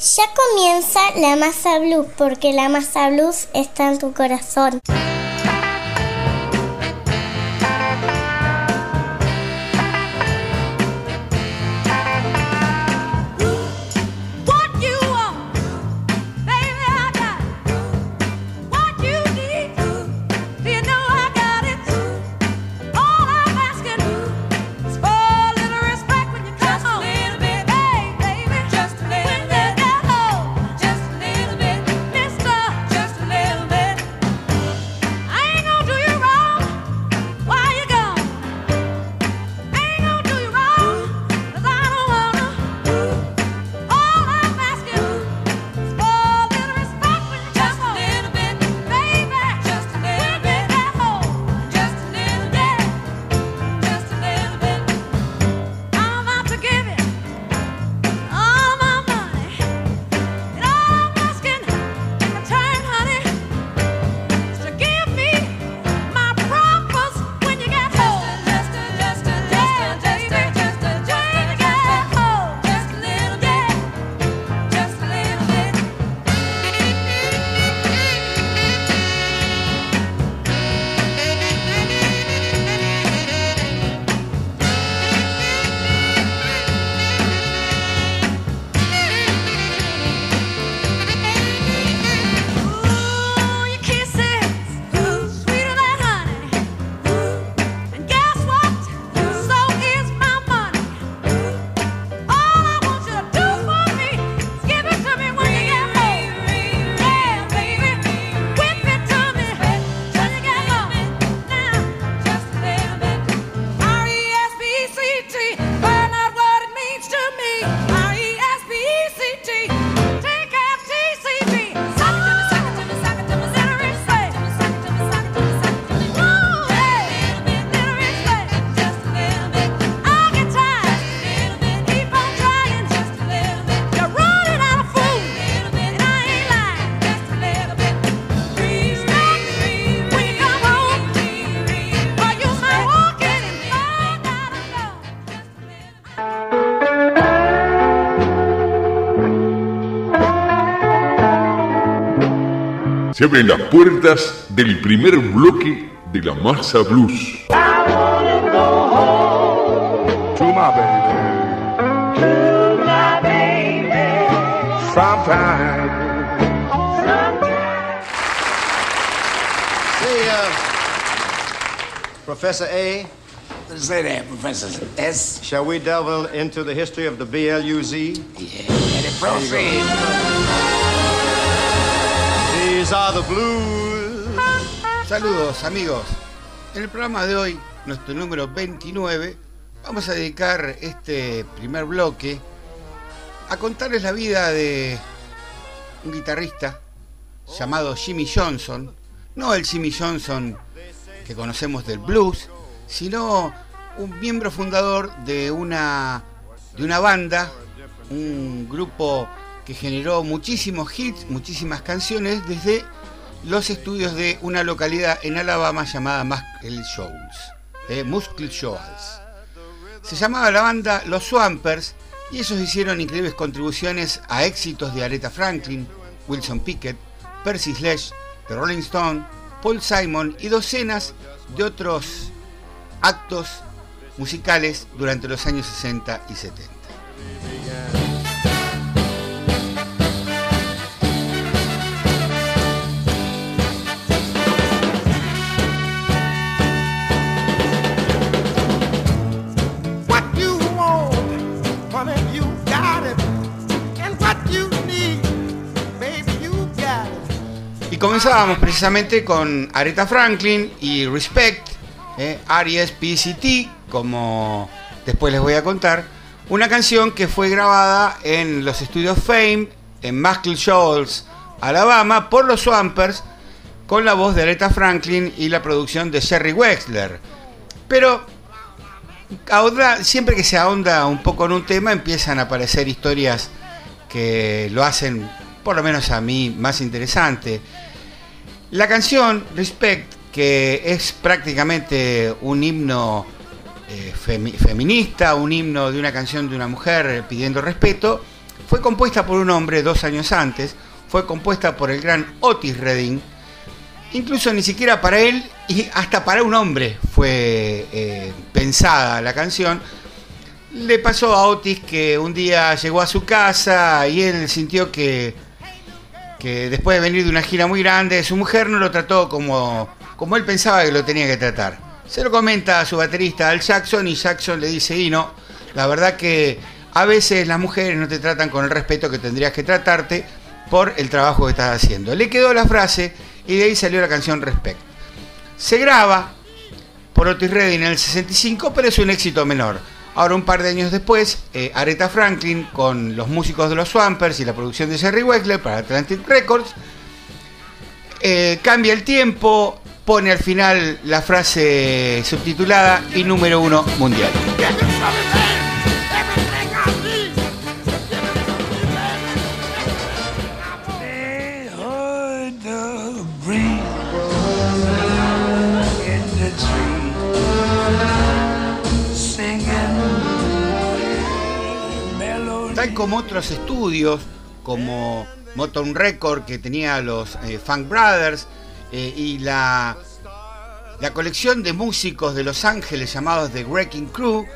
Ya comienza la masa blues porque la masa blues está en tu corazón. Se abren las puertas del primer bloque de la masa blues. Professor A. Say that, Professor S. Shall we delve into the history of the BLUZ? Yeah, let it proceed. Saludos amigos. En el programa de hoy, nuestro número 29, vamos a dedicar este primer bloque a contarles la vida de un guitarrista llamado Jimmy Johnson. No el Jimmy Johnson que conocemos del blues, sino un miembro fundador de una, de una banda, un grupo que generó muchísimos hits, muchísimas canciones desde los estudios de una localidad en Alabama llamada Muscle Shoals. Eh, Muscle Shoals. Se llamaba la banda Los Swampers y ellos hicieron increíbles contribuciones a éxitos de Aretha Franklin, Wilson Pickett, Percy Sledge, The Rolling Stone, Paul Simon y docenas de otros actos musicales durante los años 60 y 70. Comenzábamos precisamente con Aretha Franklin y Respect, eh, R.E.S.P.C.T., como después les voy a contar, una canción que fue grabada en los estudios Fame, en Muscle Shoals, Alabama, por los Swampers, con la voz de Aretha Franklin y la producción de Jerry Wexler. Pero ahora, siempre que se ahonda un poco en un tema, empiezan a aparecer historias que lo hacen, por lo menos a mí, más interesante. La canción Respect, que es prácticamente un himno eh, femi feminista, un himno de una canción de una mujer pidiendo respeto, fue compuesta por un hombre dos años antes, fue compuesta por el gran Otis Redding, incluso ni siquiera para él y hasta para un hombre fue eh, pensada la canción. Le pasó a Otis que un día llegó a su casa y él sintió que, que después de venir de una gira muy grande, su mujer no lo trató como, como él pensaba que lo tenía que tratar. Se lo comenta a su baterista Al Jackson y Jackson le dice, y no, la verdad que a veces las mujeres no te tratan con el respeto que tendrías que tratarte por el trabajo que estás haciendo. Le quedó la frase y de ahí salió la canción Respect. Se graba por Otis Redding en el 65, pero es un éxito menor. Ahora, un par de años después, eh, Aretha Franklin, con los músicos de los Swampers y la producción de Jerry Wexler para Atlantic Records, eh, cambia el tiempo, pone al final la frase subtitulada y número uno mundial. Como otros estudios, como Motown Record, que tenía los eh, Funk Brothers, eh, y la, la colección de músicos de Los Ángeles llamados The Wrecking Crew,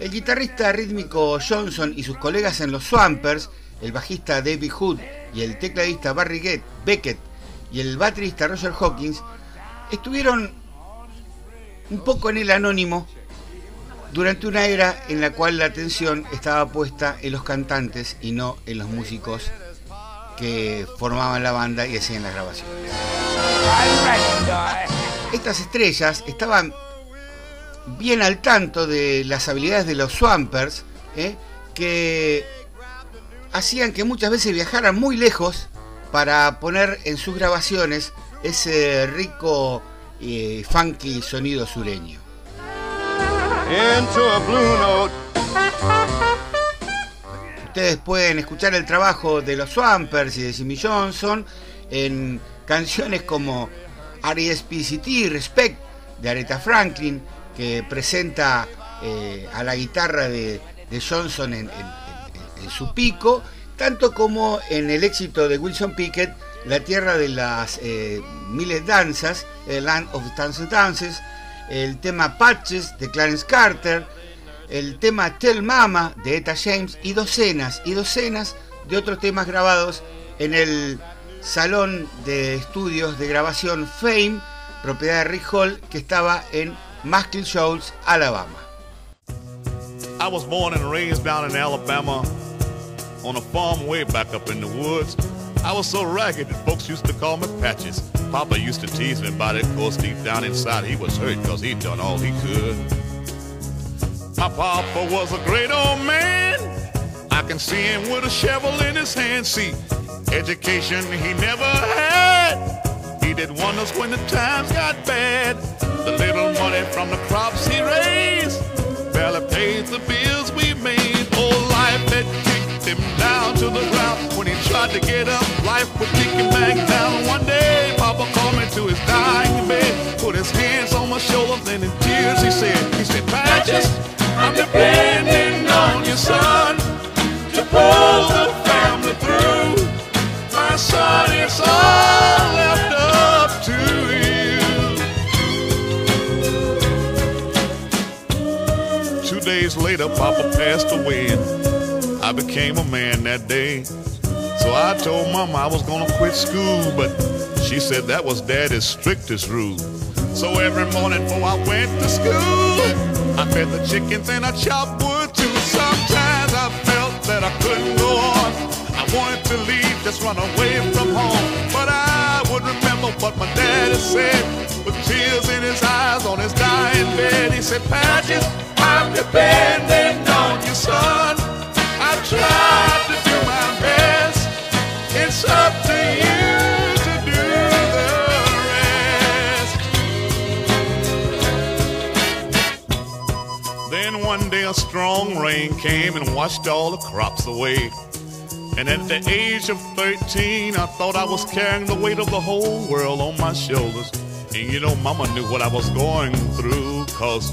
el guitarrista rítmico Johnson y sus colegas en los Swampers, el bajista David Hood y el tecladista Barry Beckett y el baterista Roger Hawkins, estuvieron un poco en el anónimo durante una era en la cual la atención estaba puesta en los cantantes y no en los músicos que formaban la banda y hacían las grabaciones. Estas estrellas estaban bien al tanto de las habilidades de los Swampers, ¿eh? que hacían que muchas veces viajaran muy lejos para poner en sus grabaciones ese rico y funky sonido sureño. Ustedes pueden escuchar el trabajo de los Swampers y de Jimmy Johnson en canciones como R.E.S.P.C.T. Respect de Aretha Franklin, que presenta eh, a la guitarra de, Johnson en, su pico, tanto como en el éxito de Wilson Pickett, La tierra de las eh, miles danzas, el Land of Thousand Dances, el tema Patches de Clarence Carter, el tema Tell Mama de Etta James y docenas y docenas de otros temas grabados en el salón de estudios de grabación Fame, propiedad de Rick Hall, que estaba en Muscle Shoals, Alabama. I was born and raised down in Alabama on a farm way back up in the woods. I was so ragged that folks used to call me Patches. Papa used to tease me about it, cause deep down inside he was hurt cause he'd done all he could. My papa was a great old man. I can see him with a shovel in his hand. See, education he never had. He did wonders when the times got bad. The little money from the crops he raised barely paid the bills we made. Oh, life down to the ground. When he tried to get up, life would kick him back down. One day, Papa called me to his dying bed, put his hands on my shoulders, and in tears he said, he said, Patches, I'm depending on you, son, to pull the family through. My son, it's all left up to you. Two days later, Papa passed away, I became a man that day. So I told Mama I was gonna quit school, but she said that was Daddy's strictest rule. So every morning before I went to school, I fed the chickens and I chopped wood too. Sometimes I felt that I couldn't go on. I wanted to leave, just run away from home. But I would remember what my daddy said with tears in his eyes on his dying bed. He said, Patches, I'm depending on you, son. Tried to do my best. It's up to you to do the rest. Then one day a strong rain came and washed all the crops away. And at the age of 13, I thought I was carrying the weight of the whole world on my shoulders. And you know, Mama knew what I was going through, cause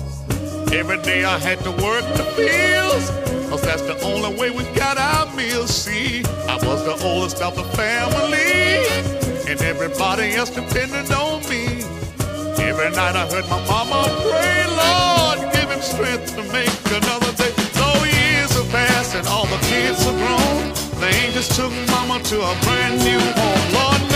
every day I had to work the fields. Cause that's the only way we got our meals. See, I was the oldest of the family, and everybody else depended on me. Every night I heard my mama pray, Lord, give him strength to make another day. Though years have passed and all the kids are grown, they ain't just took mama to a brand new home. Lord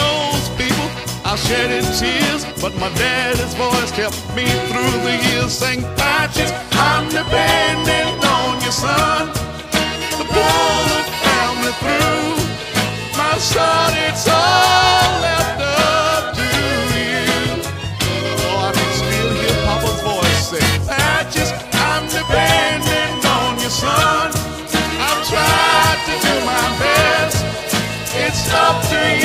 I shedded tears, but my daddy's voice kept me through the years. Saying, Patches, I'm depending on your son to pull the family through. My son, it's all left up to you. Oh, I can still hear Papa's voice say, Patches, I'm depending on your son. I've tried to do my best. It's up to you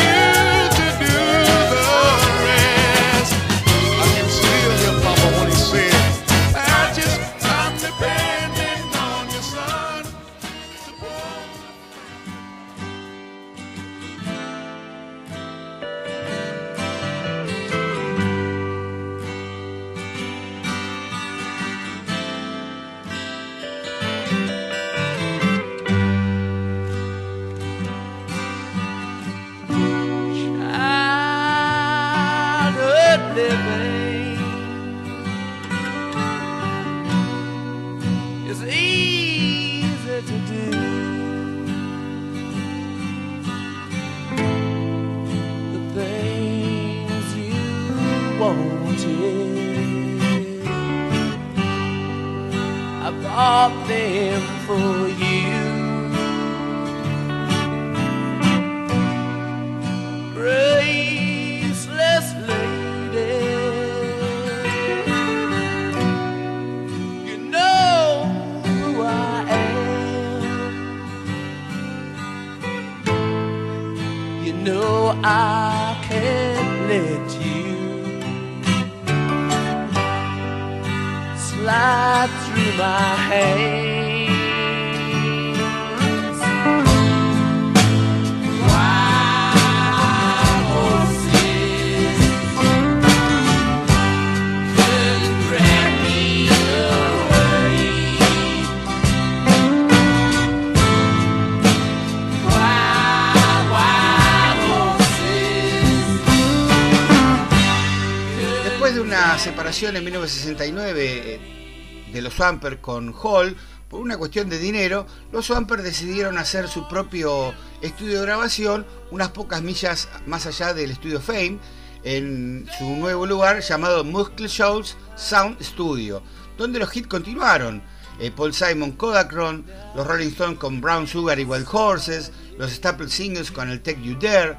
en 1969 eh, de los Swampers con Hall, por una cuestión de dinero, los Swampers decidieron hacer su propio estudio de grabación unas pocas millas más allá del estudio Fame, en su nuevo lugar llamado Muscle Shoals Sound Studio, donde los hits continuaron. Eh, Paul Simon Kodachrome, los Rolling Stones con Brown Sugar y Wild Horses, los Staple Singles con el Take You Dare,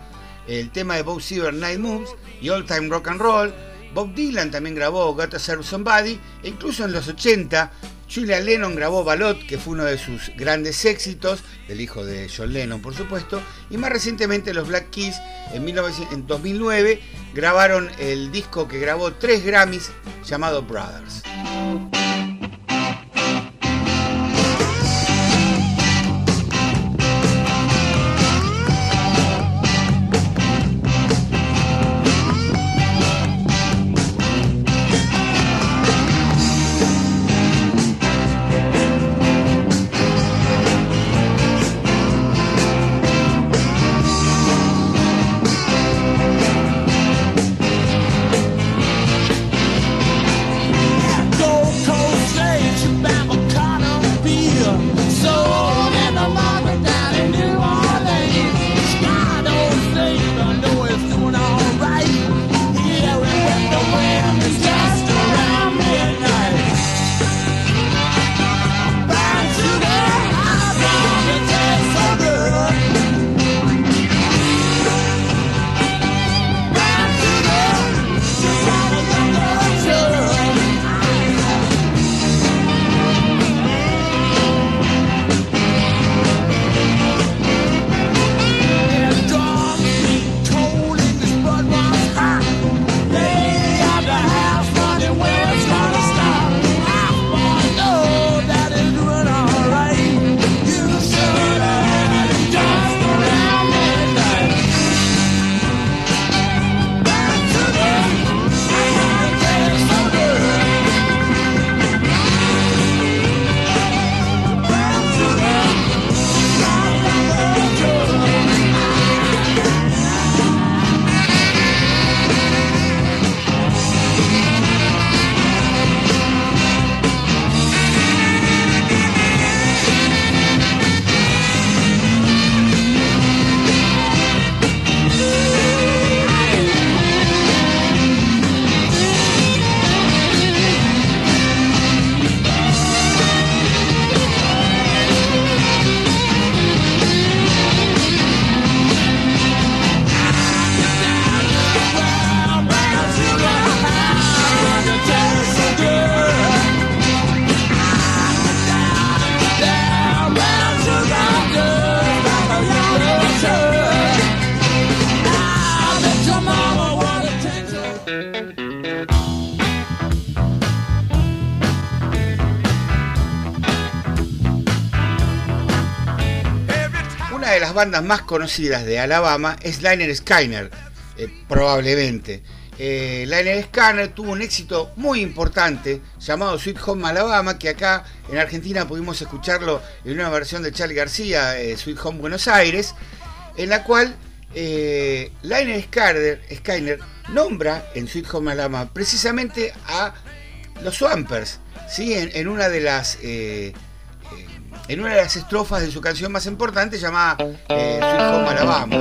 el tema de Bob Seger Night Moves y All Time Rock and Roll. Bob Dylan también grabó Gotta Serve Somebody e incluso en los 80 Julian Lennon grabó Ballot, que fue uno de sus grandes éxitos, del hijo de John Lennon por supuesto, y más recientemente los Black Keys en, 1900 en 2009 grabaron el disco que grabó tres Grammys llamado Brothers. Bandas más conocidas de Alabama es Liner Skyner, eh, probablemente. Eh, Liner Skyner tuvo un éxito muy importante llamado Sweet Home Alabama, que acá en Argentina pudimos escucharlo en una versión de Charlie García, eh, Sweet Home Buenos Aires, en la cual Liner Skyner, nombra en Sweet Home Alabama precisamente a los Swampers, ¿sí? en, una de las en una de las estrofas de su canción más importante llamada eh, Sweet Home Alabama.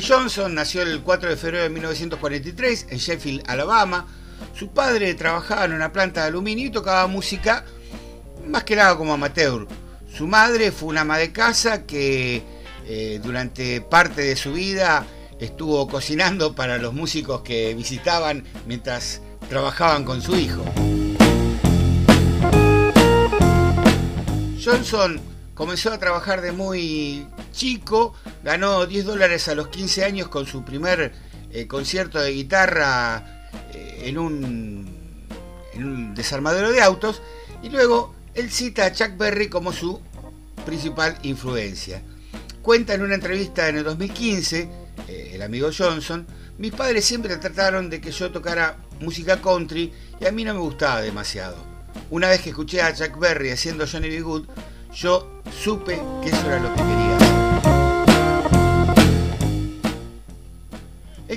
Johnson nació el 4 de febrero de 1943 en Sheffield, Alabama. Su padre trabajaba en una planta de aluminio y tocaba música más que nada como amateur. Su madre fue una ama de casa que eh, durante parte de su vida estuvo cocinando para los músicos que visitaban mientras trabajaban con su hijo. Johnson comenzó a trabajar de muy chico, ganó 10 dólares a los 15 años con su primer eh, concierto de guitarra eh, en, un, desarmadero de autos y luego él cita a Chuck Berry como su principal influencia. Cuenta en una entrevista en el 2015, eh, el amigo Johnson, mis padres siempre trataron de que yo tocara música country y a mí no me gustaba demasiado. Una vez que escuché a Jack Berry haciendo Johnny B. Good, yo supe que eso era lo que quería.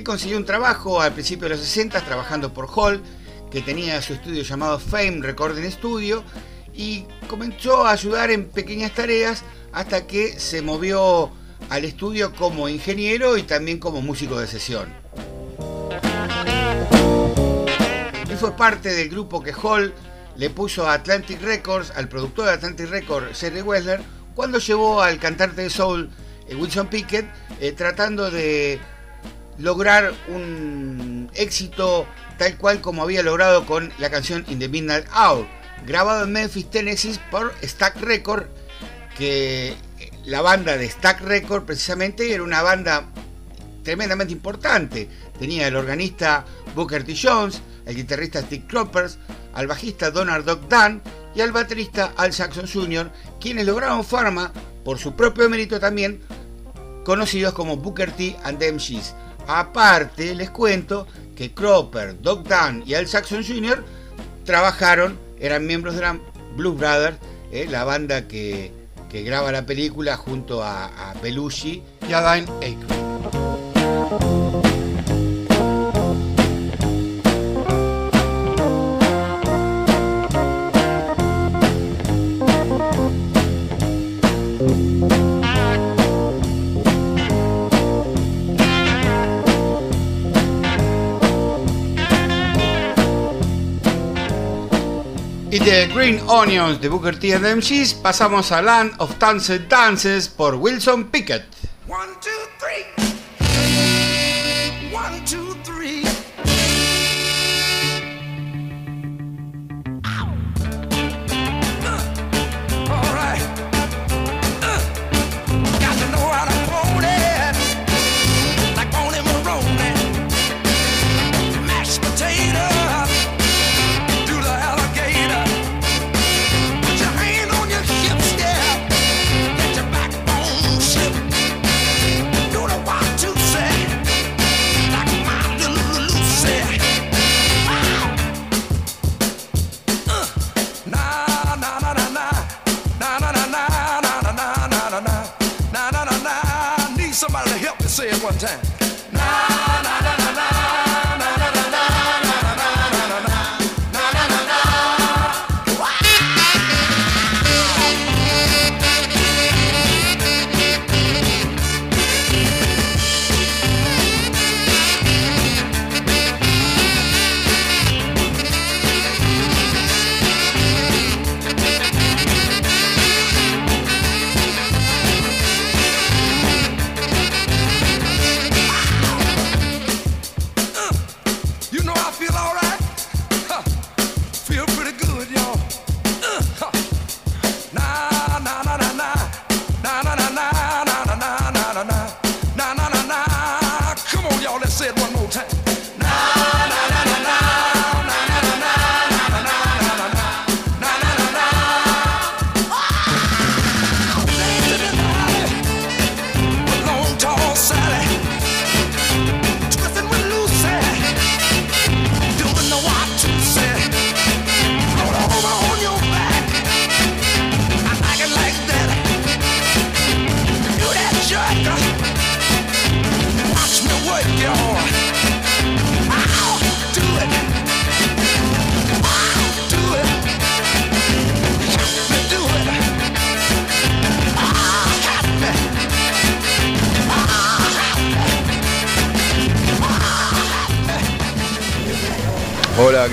Consiguió un trabajo al principio de los 60 trabajando por Hall, que tenía su estudio llamado Fame Recording Studio, y comenzó a ayudar en pequeñas tareas hasta que se movió al estudio como ingeniero y también como músico de sesión. Él fue parte del grupo que Hall le puso a Atlantic Records, al productor de Atlantic Records, Jerry Wessler, cuando llevó al cantante de soul eh, Wilson Pickett, eh, tratando de lograr un éxito tal cual como había logrado con la canción In the Midnight Hour, grabado en Memphis, Tennessee por Stack Record, que la banda de Stack Record precisamente era una banda tremendamente importante. Tenía el organista Booker T. Jones, el guitarrista Steve Croppers, al bajista Donald Doc Dunn y al baterista Al Saxon Jr., quienes lograron fama por su propio mérito también, conocidos como Booker T and the MGs. Aparte, les cuento que Cropper, Doc Dunn y Al Saxon Jr. trabajaron, eran miembros de la Blues Brothers, eh, la banda que, graba la película junto a, a Belushi y a Dine Aykroyd. De Green Onions de Booker T and MGs pasamos a Land of Danced Dances por Wilson Pickett. One time.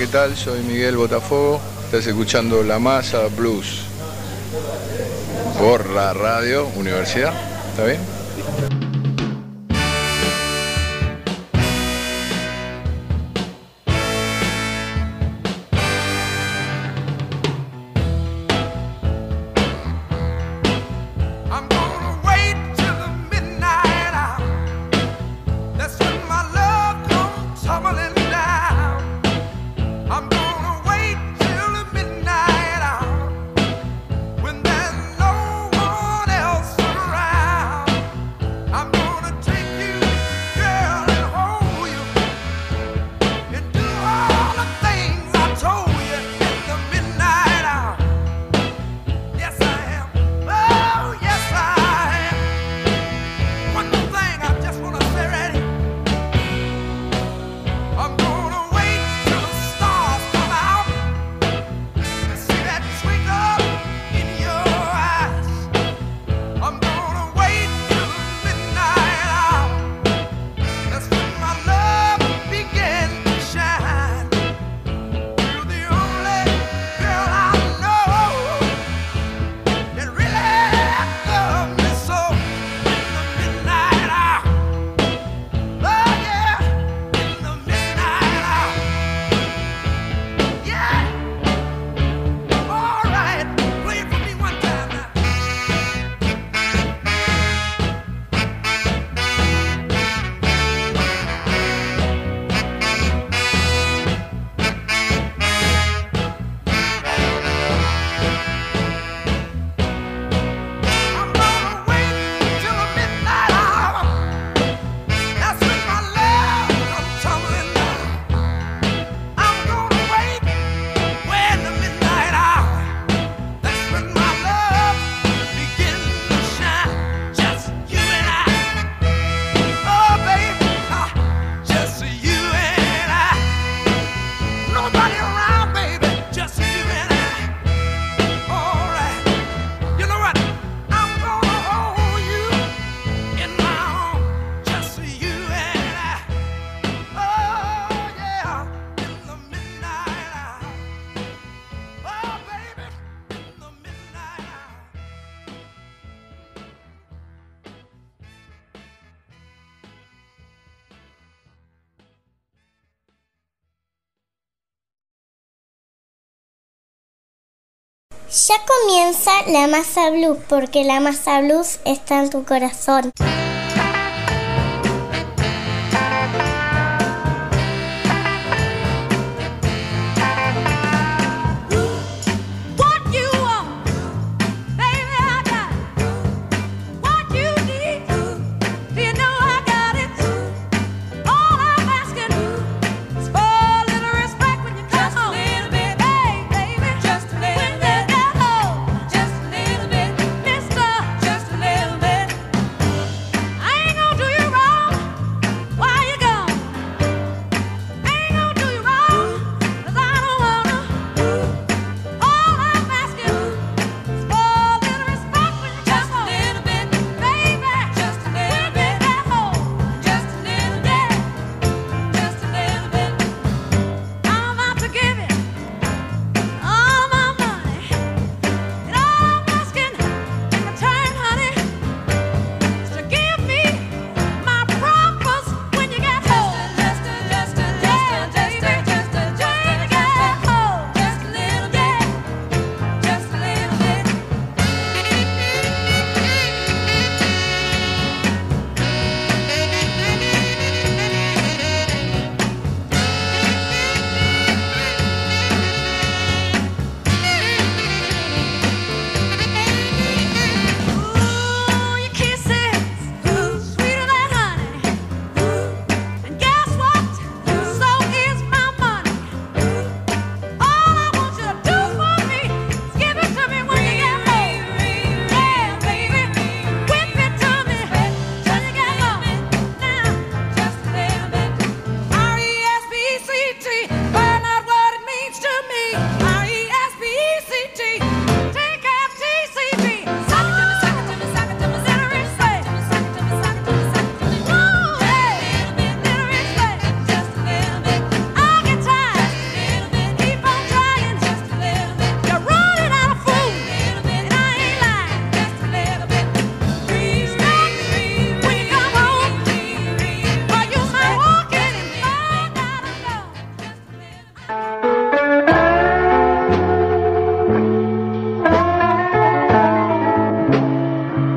¿Qué tal? Soy Miguel Botafogo. Estás escuchando La Masa Blues por la radio Universidad. ¿Está bien? Comienza la masa blues porque la masa blues está en tu corazón.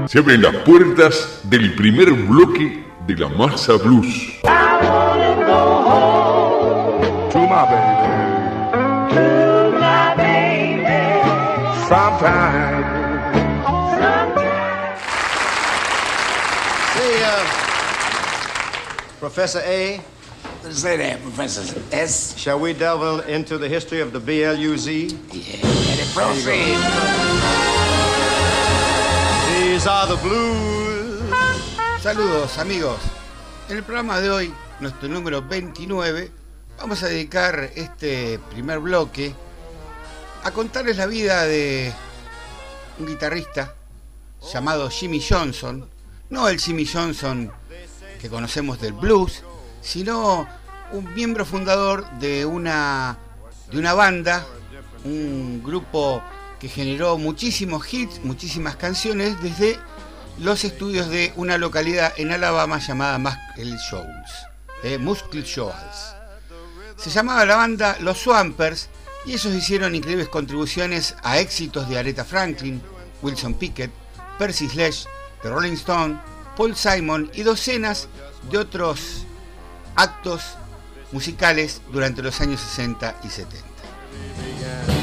Se abren las puertas del primer bloque de la masa blues. To my baby. To my baby. Sometime. Say, Professor A, Say that, Professor S. shall we delve into the history of the BLUZ? Let it proceed. Saludos amigos. En el programa de hoy, nuestro número 29, vamos a dedicar este primer bloque a contarles la vida de un guitarrista llamado Jimmy Johnson. No el Jimmy Johnson que conocemos del blues, sino un miembro fundador de una, de una banda, un grupo que generó muchísimos hits, muchísimas canciones desde los estudios de una localidad en Alabama llamada Muscle Shoals. eh, Muscle Shoals. Se llamaba la banda Los Swampers y ellos hicieron increíbles contribuciones a éxitos de Aretha Franklin, Wilson Pickett, Percy Sledge, The Rolling Stone, Paul Simon y docenas de otros actos musicales durante los años 60 y 70.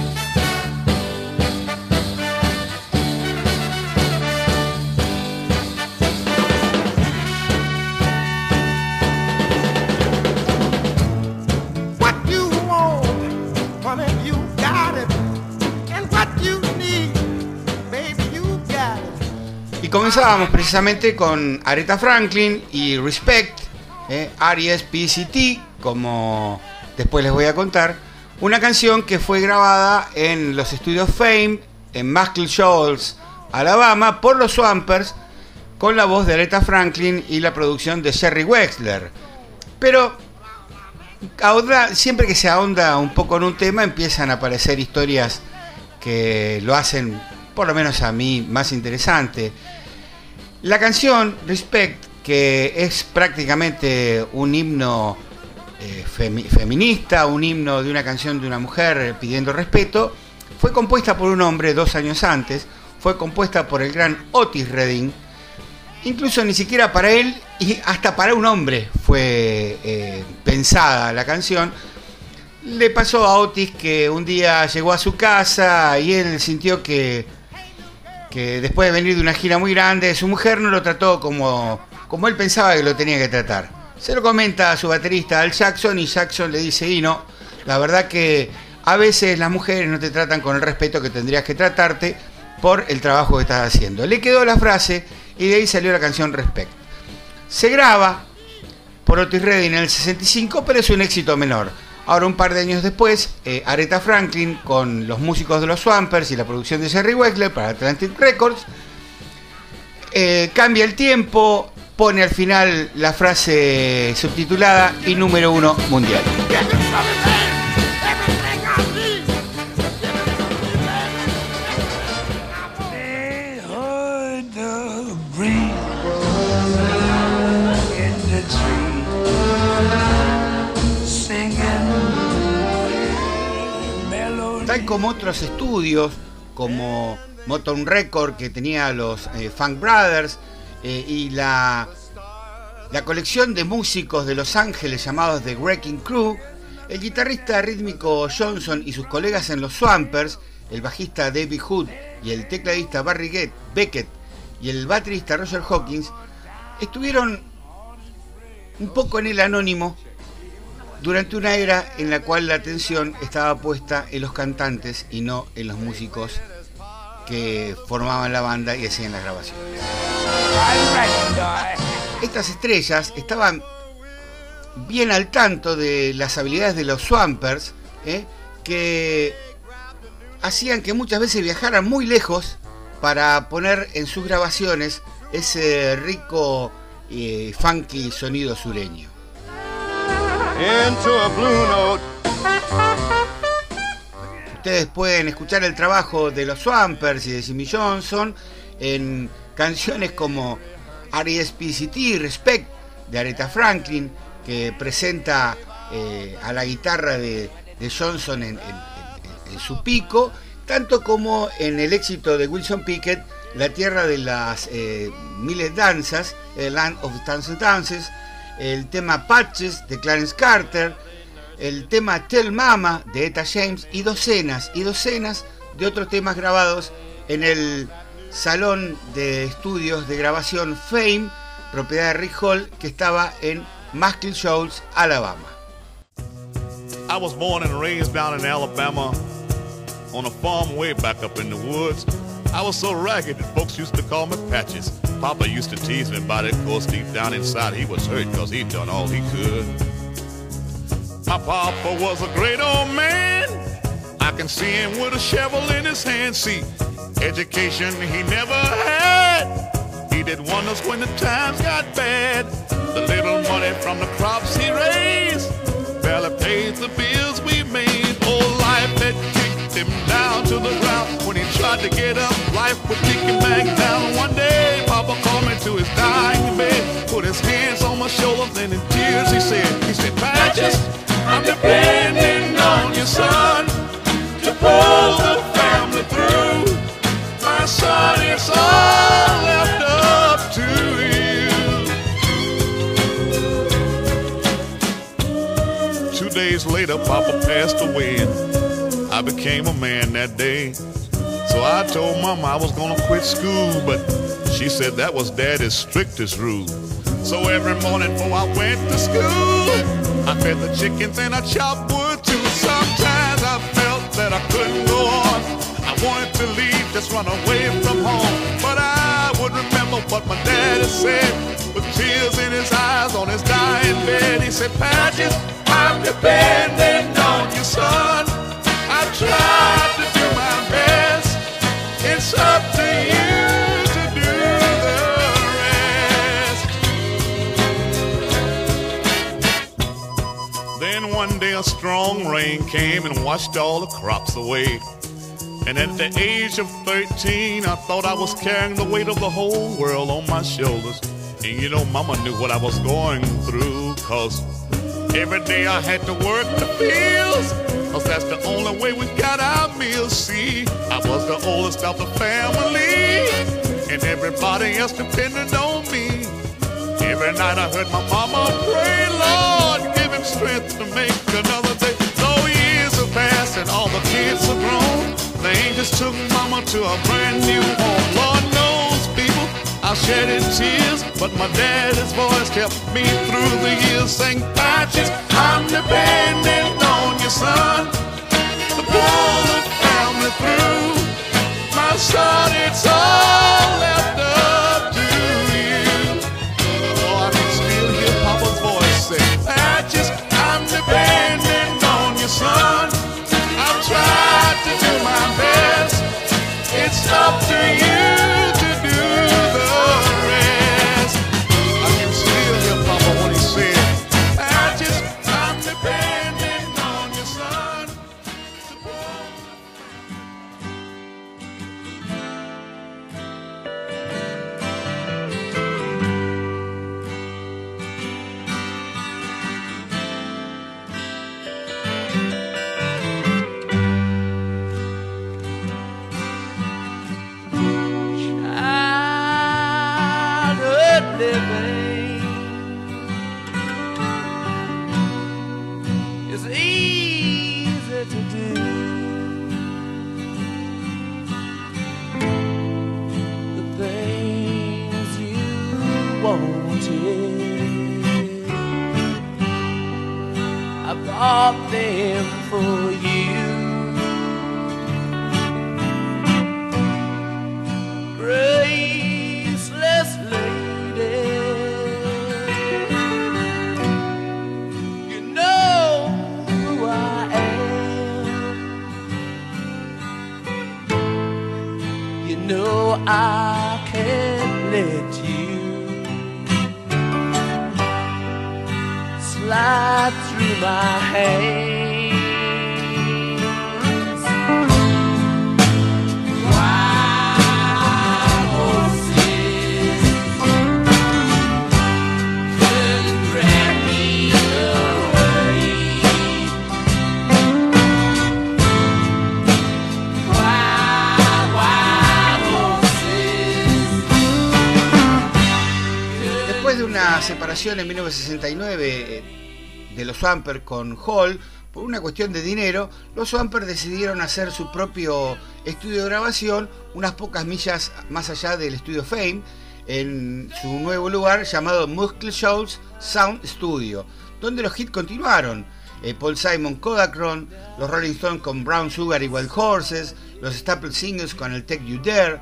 Y comenzábamos precisamente con Aretha Franklin y Respect, eh, R.E.S.P.C.T., como después les voy a contar, una canción que fue grabada en los estudios Fame, en Muscle Shoals, Alabama, por los Swampers, con la voz de Aretha Franklin y la producción de Jerry Wexler. Pero ahora, siempre que se ahonda un poco en un tema, empiezan a aparecer historias que lo hacen, por lo menos a mí, más interesante. La canción Respect, que es prácticamente un himno eh, femi- feminista, un himno de una canción de una mujer pidiendo respeto, fue compuesta por un hombre dos años antes, fue compuesta por el gran Otis Redding, incluso ni siquiera para él y hasta para un hombre fue eh, pensada la canción. Le pasó a Otis que un día llegó a su casa y él sintió que, que después de venir de una gira muy grande, su mujer no lo trató como, como él pensaba que lo tenía que tratar. Se lo comenta a su baterista Al Jackson y Jackson le dice, y no, la verdad que a veces las mujeres no te tratan con el respeto que tendrías que tratarte por el trabajo que estás haciendo. Le quedó la frase y de ahí salió la canción Respect. Se graba por Otis Redding en el 65, pero es un éxito menor. Ahora, un par de años después, eh, Aretha Franklin, con los músicos de los Swampers y la producción de Jerry Wexler para Atlantic Records, eh, cambia el tiempo, pone al final la frase subtitulada y número uno mundial. Como otros estudios, como Motown Record, que tenía los eh, Funk Brothers, eh, y la, la colección de músicos de Los Ángeles llamados The Wrecking Crew, el guitarrista rítmico Johnson y sus colegas en los Swampers, el bajista David Hood y el tecladista Barry Get- Beckett y el baterista Roger Hawkins, estuvieron un poco en el anónimo durante una era en la cual la atención estaba puesta en los cantantes y no en los músicos que formaban la banda y hacían las grabaciones. Estas estrellas estaban bien al tanto de las habilidades de los Swampers, ¿eh? que hacían que muchas veces viajaran muy lejos para poner en sus grabaciones ese rico y funky sonido sureño. Ustedes pueden escuchar el trabajo de los Swampers y de Jimmy Johnson en canciones como R.E.S.P.C.T. Respect de Aretha Franklin, que presenta eh, a la guitarra de, Johnson en, su pico, tanto como en el éxito de Wilson Pickett, La tierra de las eh, miles danzas, eh, Land of Thousand Dances, el tema Patches de Clarence Carter, el tema Tell Mama de Etta James y docenas y docenas de otros temas grabados en el salón de estudios de grabación Fame, propiedad de Rick Hall, que estaba en Muscle Shoals, Alabama. I was born and raised down in Alabama on a farm way back up in the woods. I was so ragged that folks used to call me Patches. Papa used to tease me about it, course, deep down inside he was hurt because he'd done all he could. My papa was a great old man. I can see him with a shovel in his hand. See, education he never had. He did wonders when the times got bad. The little money from the crops he raised barely paid the bills we made. Oh, life him down to the ground. When he tried to get up, life would kick him back down. One day, Papa called me to his dying bed, put his hands on my shoulders, and in tears he said, he said, Patches, I'm depending on you, son, to pull the family through. My son, it's all left up to you. Two days later, Papa passed away, I became a man that day. So I told Mama I was gonna quit school, but she said that was Daddy's strictest rule. So every morning before I went to school, I fed the chickens and I chopped wood too. Sometimes I felt that I couldn't go on. I wanted to leave, just run away from home. But I would remember what my daddy said. With tears in his eyes on his dying bed, he said, Patches, I'm depending on you, son. A strong rain came and washed all the crops away. And at the age of 13, I thought I was carrying the weight of the whole world on my shoulders. And you know, Mama knew what I was going through, cause every day I had to work the fields. Cause that's the only way we got our meals. See, I was the oldest of the family, and everybody else depended on me. Every night I heard my mama pray, strength to make another day. So years have passed and all the kids are grown. The angels took mama to a brand new home. Lord knows, people, I shed in tears, but my daddy's voice kept me through the years. Saying, Patches, I'm depending on your son to pull the family through. My son, it's all left up up to you Bought them for you. graceless lady. You know who I am. You know I can't let you slide Después de una separación en 1969 eh, de los Swampers con Hall, por una cuestión de dinero, los Swampers decidieron hacer su propio estudio de grabación unas pocas millas más allá del estudio Fame, en su nuevo lugar llamado Muscle Shoals Sound Studio, donde los hits continuaron. Eh, Paul Simon Kodacron, los Rolling Stones con Brown Sugar y Wild Horses, los Staple Singles con el Take You Dare,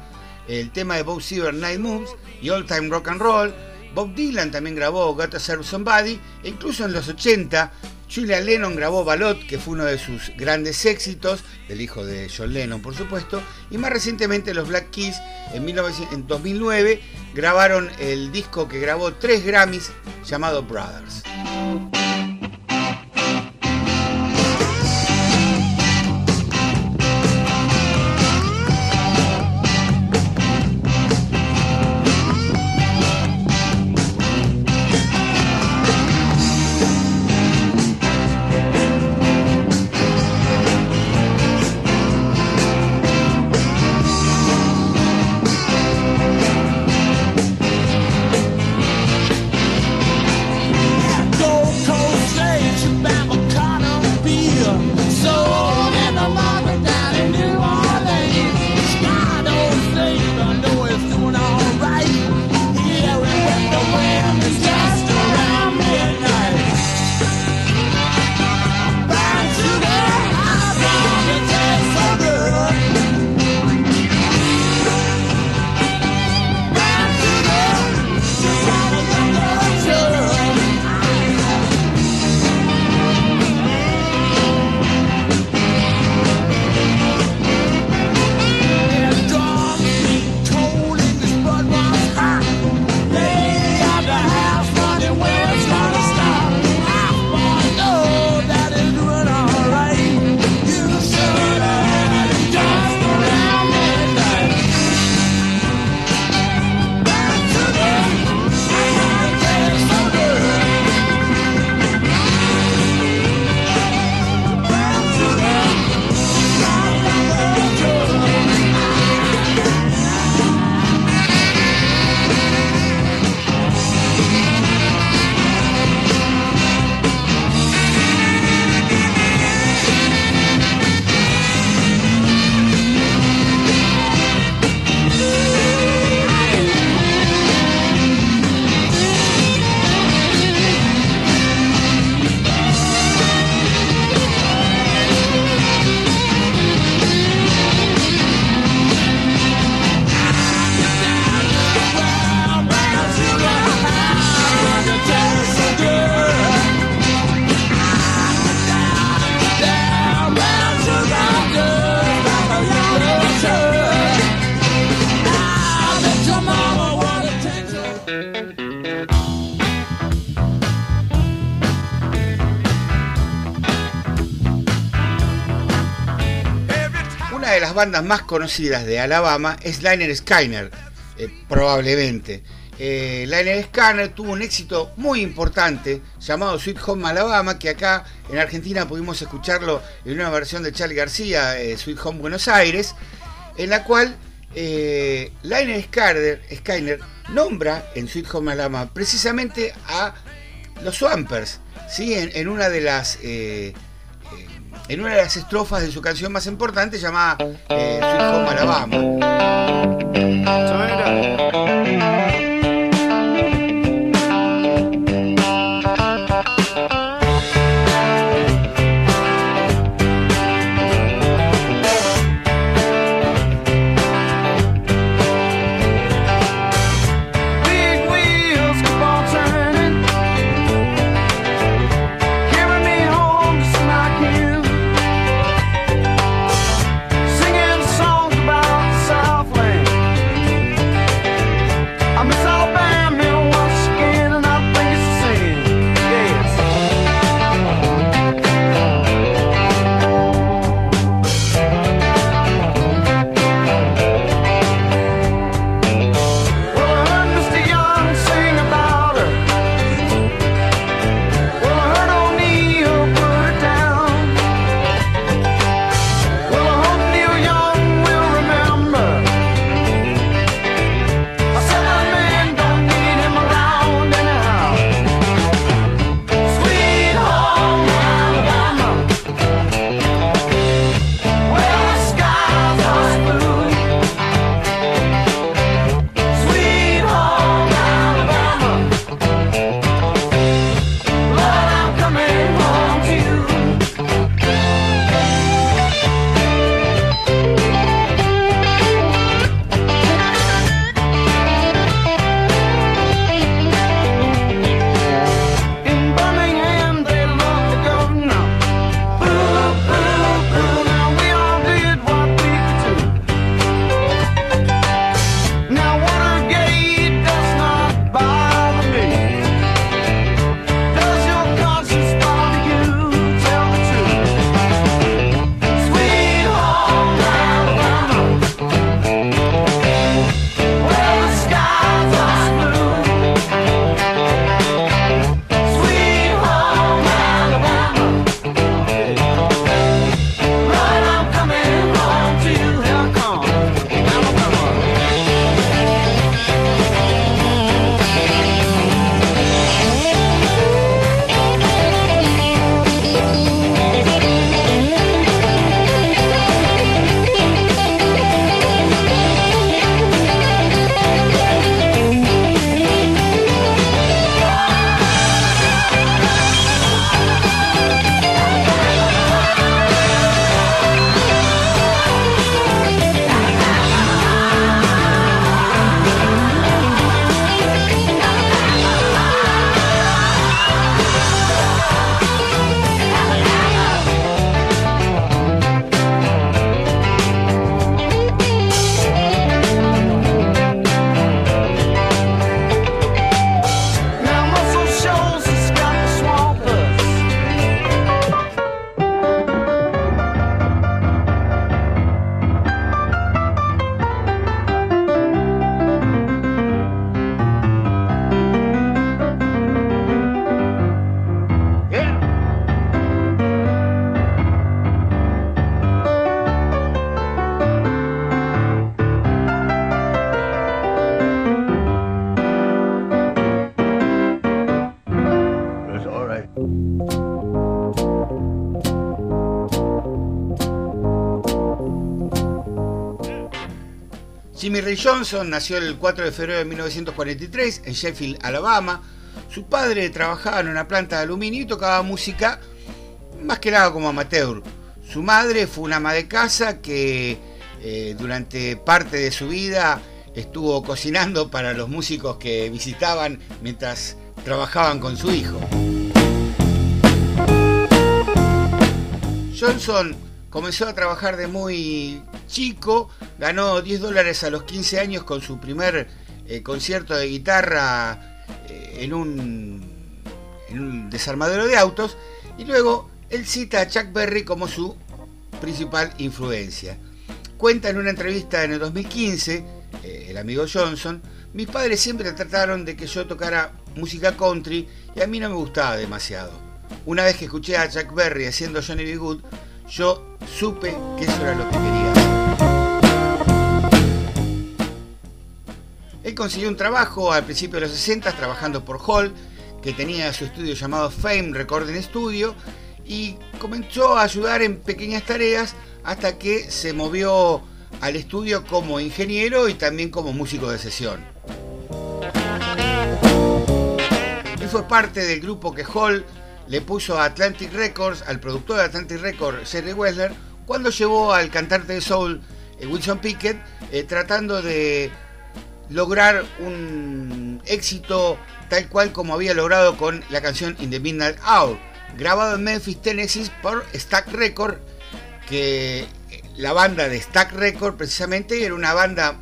el tema de Bob Seger Night Moves y All Time Rock and Roll. Bob Dylan también grabó Gotta Serve Somebody e incluso en los 80 Julia Lennon grabó Ballot, que fue uno de sus grandes éxitos, del hijo de John Lennon por supuesto, y más recientemente los Black Keys en, 1900 en 2009 grabaron el disco que grabó tres Grammys llamado Brothers. Más conocidas de Alabama es Liner Skyner, eh, probablemente. Eh, Liner Skyner tuvo un éxito muy importante llamado Sweet Home Alabama, que acá en Argentina pudimos escucharlo en una versión de Charlie García, eh, Sweet Home Buenos Aires, en la cual eh, Liner Skyner, Skyner nombra en Sweet Home Alabama precisamente a los Swampers, ¿sí? en, una de las en una de las estrofas de su canción más importante llamada eh, Sweet Home Alabama. Johnson nació el 4 de febrero de 1943 en Sheffield, Alabama. Su padre trabajaba en una planta de aluminio y tocaba música más que nada como amateur. Su madre fue una ama de casa que eh, durante parte de su vida estuvo cocinando para los músicos que visitaban mientras trabajaban con su hijo. Johnson comenzó a trabajar de muy chico, ganó 10 dólares a los 15 años con su primer eh, concierto de guitarra eh, en, un, desarmadero de autos y luego él cita a Chuck Berry como su principal influencia. cuenta en una entrevista en el 2015, eh, el amigo Johnson, mis padres siempre trataron de que yo tocara música country y a mí no me gustaba demasiado. Una vez que escuché a Jack Berry haciendo Johnny B. Good, yo supe que eso era lo que quería Consiguió un trabajo al principio de los 60 trabajando por Hall, que tenía su estudio llamado Fame Recording Studio, y comenzó a ayudar en pequeñas tareas hasta que se movió al estudio como ingeniero y también como músico de sesión. Él fue parte del grupo que Hall le puso a Atlantic Records, al productor de Atlantic Records, Jerry Wessler, cuando llevó al cantante de soul eh, Wilson Pickett, eh, tratando de lograr un éxito tal cual como había logrado con la canción In the Midnight Hour, grabado en Memphis, Tennessee por Stack Record, que eh, la banda de Stack Record precisamente era una banda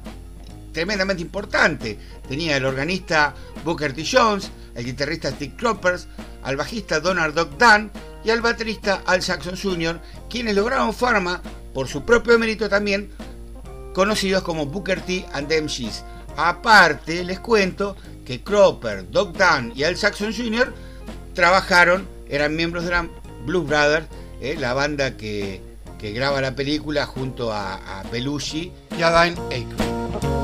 tremendamente importante. Tenía el organista Booker T. Jones, el guitarrista Steve Croppers, al bajista Donald Doc Dunn y al baterista Al Jackson Jr., quienes lograron fama por su propio mérito también, conocidos como Booker T and the MGs. Aparte, les cuento que Cropper, Doc Dunn y Al Jackson Jr. trabajaron, eran miembros de la Blues Brothers, eh, la banda que, graba la película junto a, a Belushi y a Dine Aykroyd.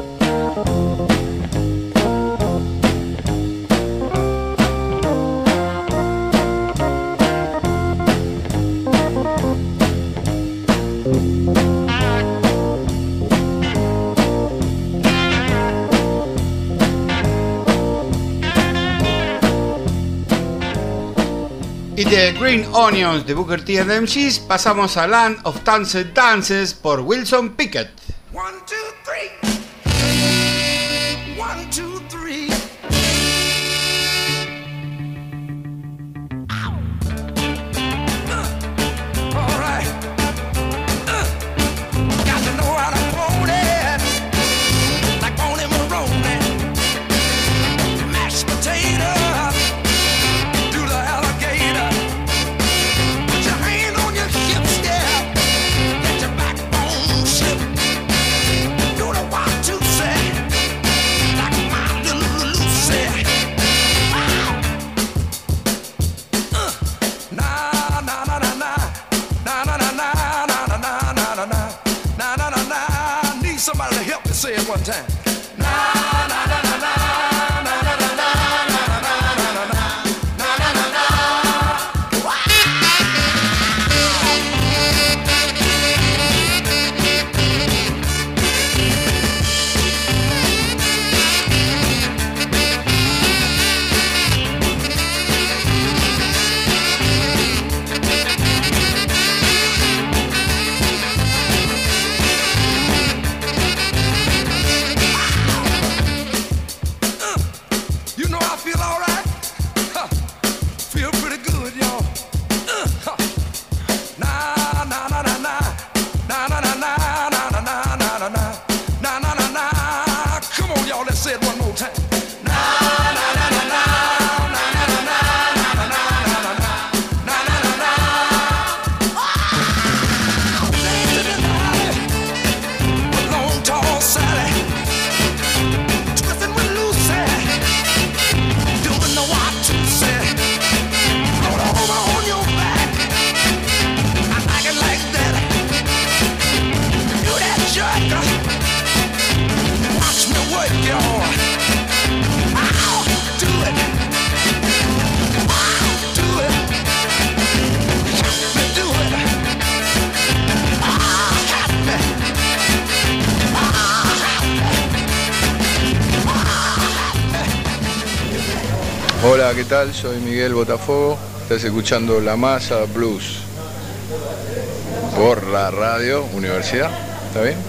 Green Onions de Booker T and MGs pasamos a Land of Danced Dances por Wilson Pickett. One, two, three. Time. Tal? Soy Miguel Botafogo. Estás escuchando La Masa Blues por la radio Universidad. ¿Está bien?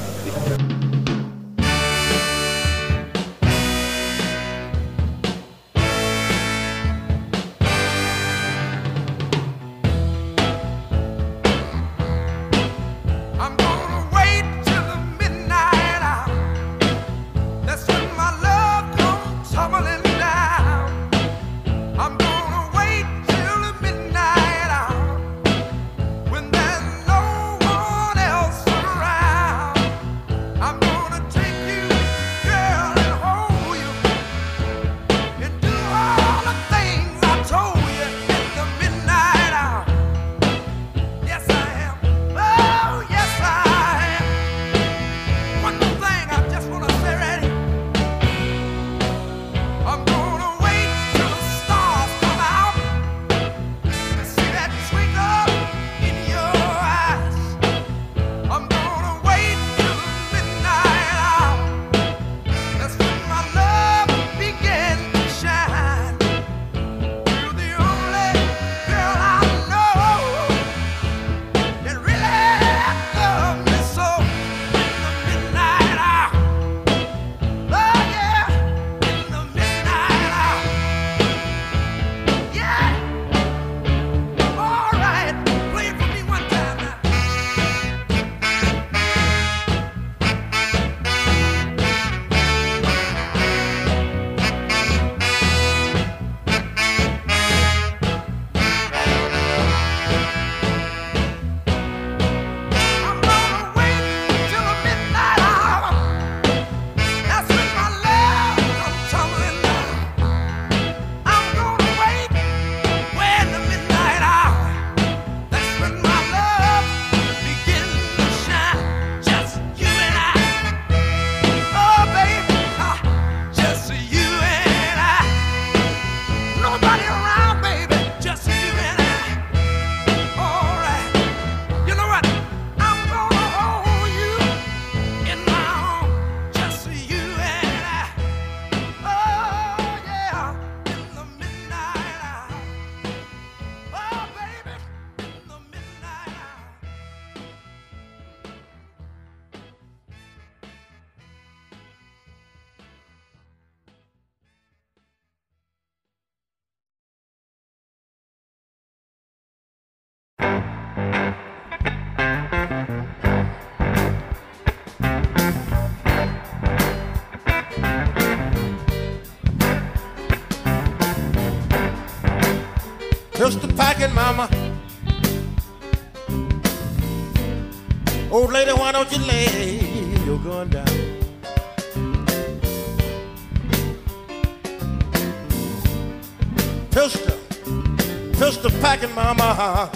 Why don't you lay your gun down? Pistol, pistol packing mama.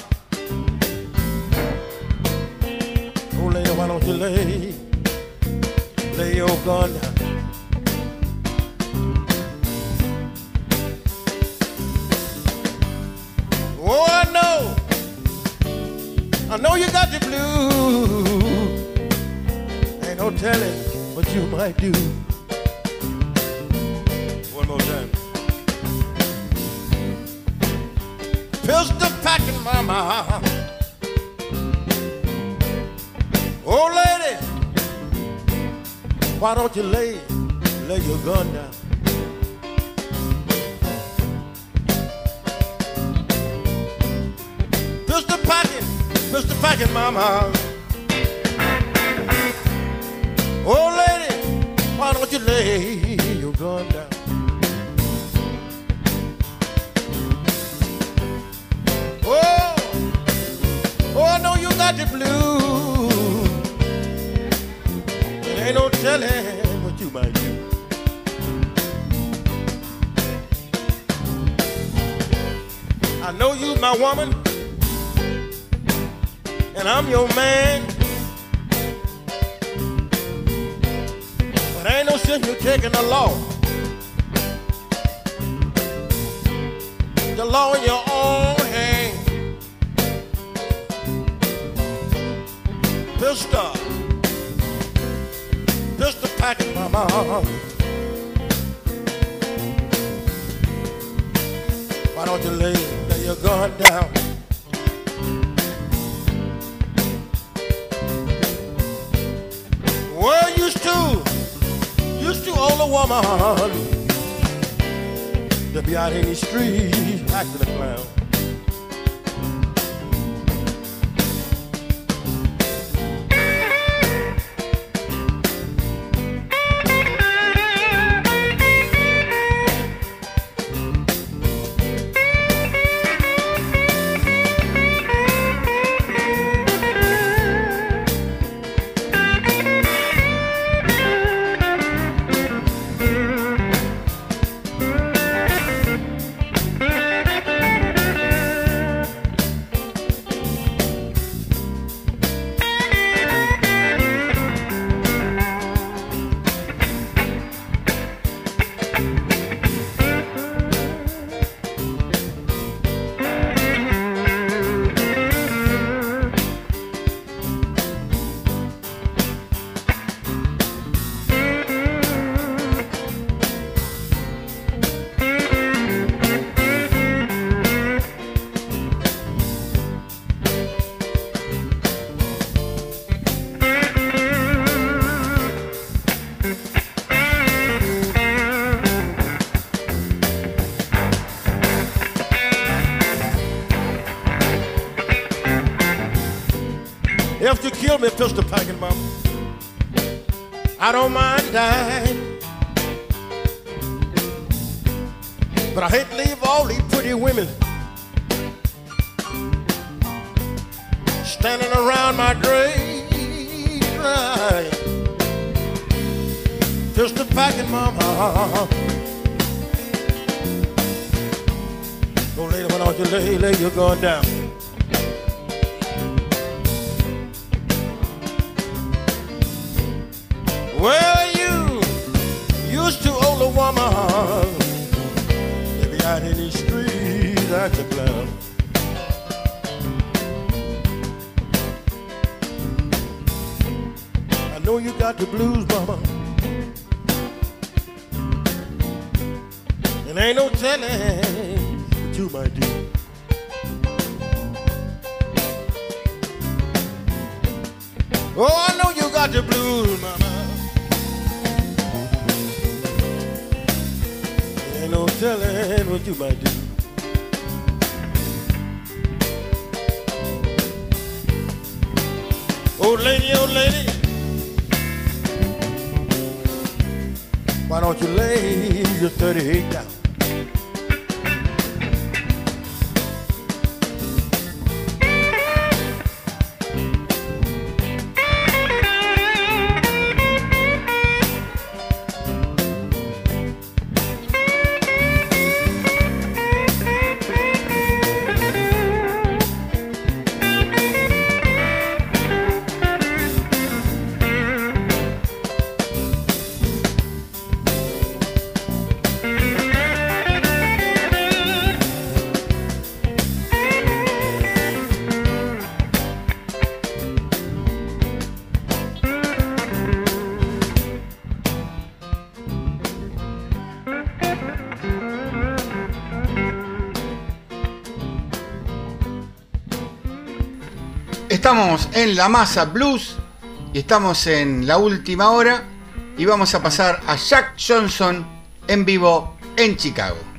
Old lady, why don't you lay, lay your gun down? Might do. One more time. Pistol packing mama. Oh, lady, why don't you lay know you my woman and I'm your man. But ain't no sense you taking the law. The law in your own hand. Pistol, pistol packing my mom. Why don't you lay, lay your gun down? Well, used to, used to own a woman to be out in the streets acting a clown. me pills to pay. Estamos en La Masa Blues y estamos en la última hora y vamos a pasar a Jack Johnson en vivo en Chicago.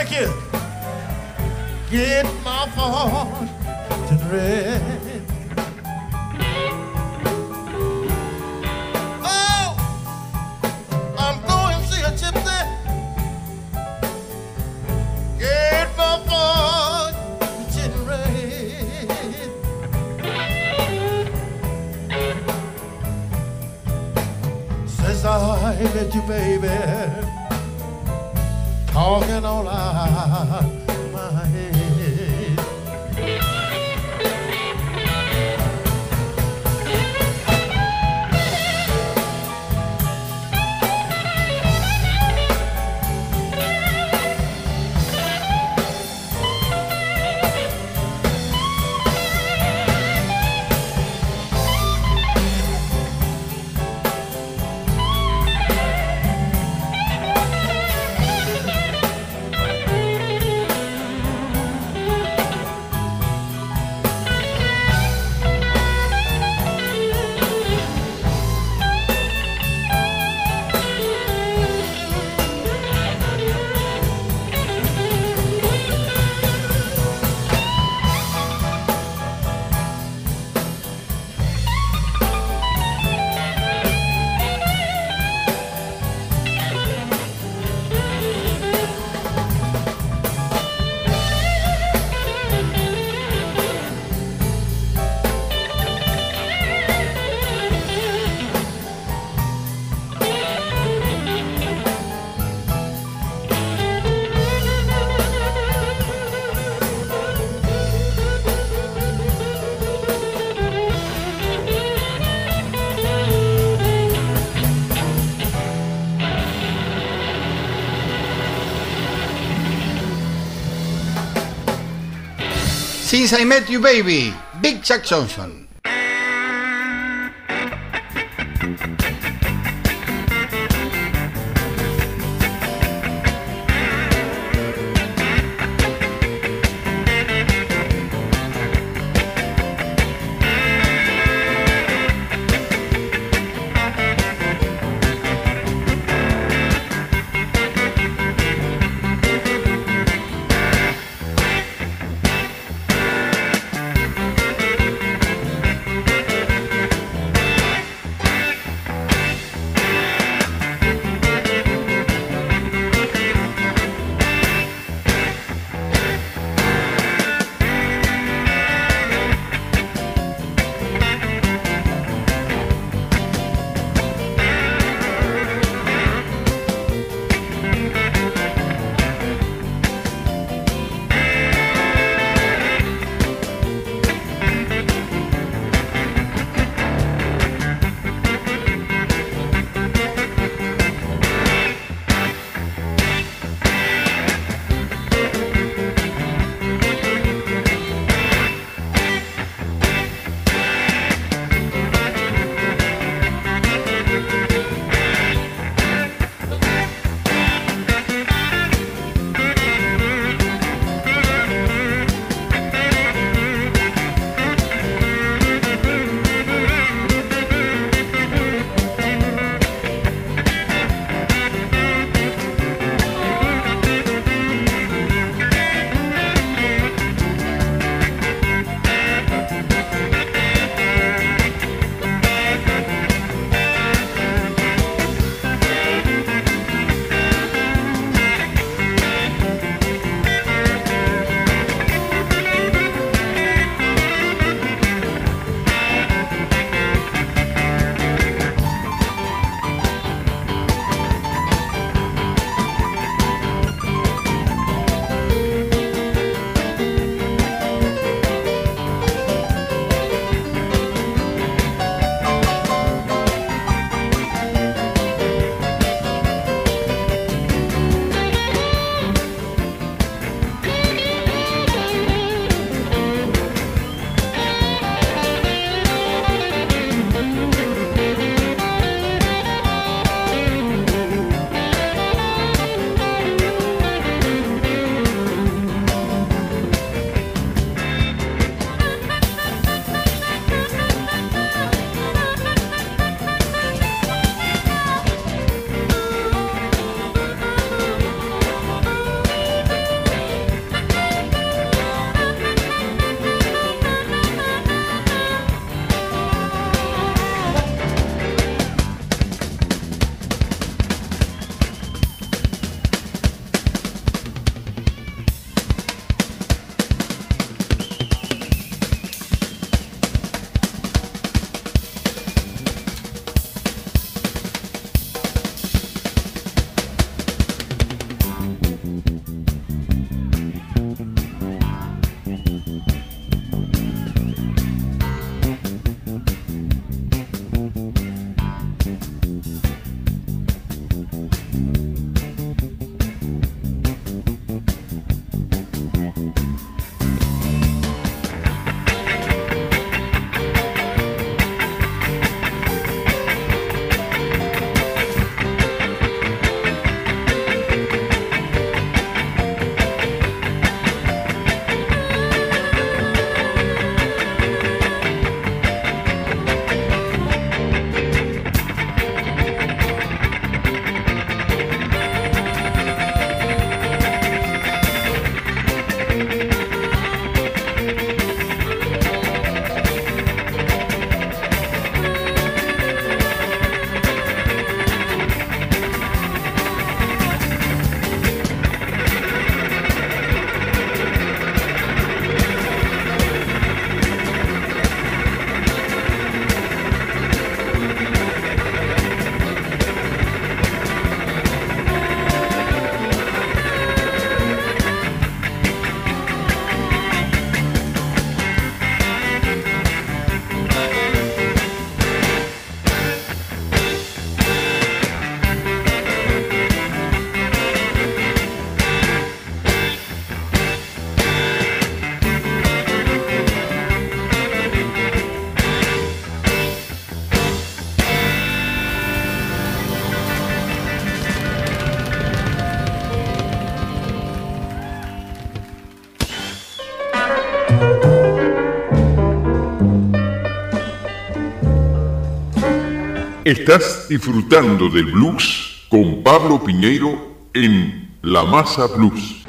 aqui. Since I Met You Baby, Big Jack Johnson. Estás disfrutando del blues con Pablo Piñeiro en La Masa Blues.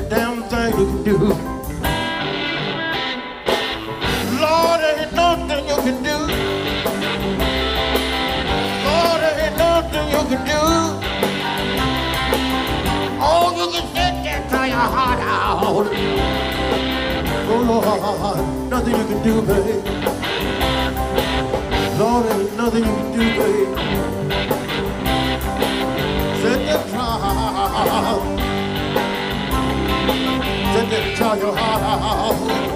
A damn thing you can do. Lord, there ain't nothing you can do. Lord, there ain't nothing you can do. Oh, you can sit there, try your heart out. Oh, Lord, nothing you can do, babe. Lord, there ain't nothing you can do, babe. Sit there, try. Try your heart out.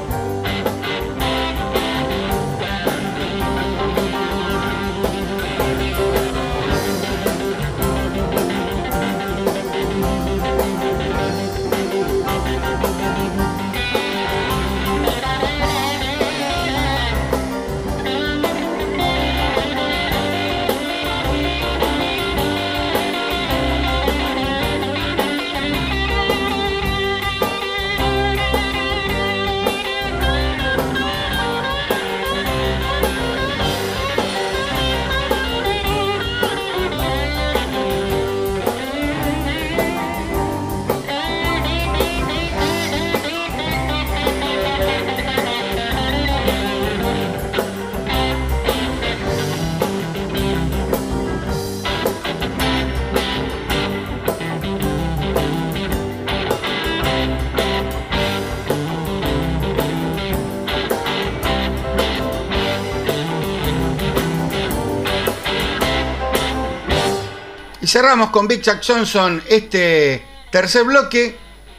Cerramos con Big Chuck Johnson este tercer bloque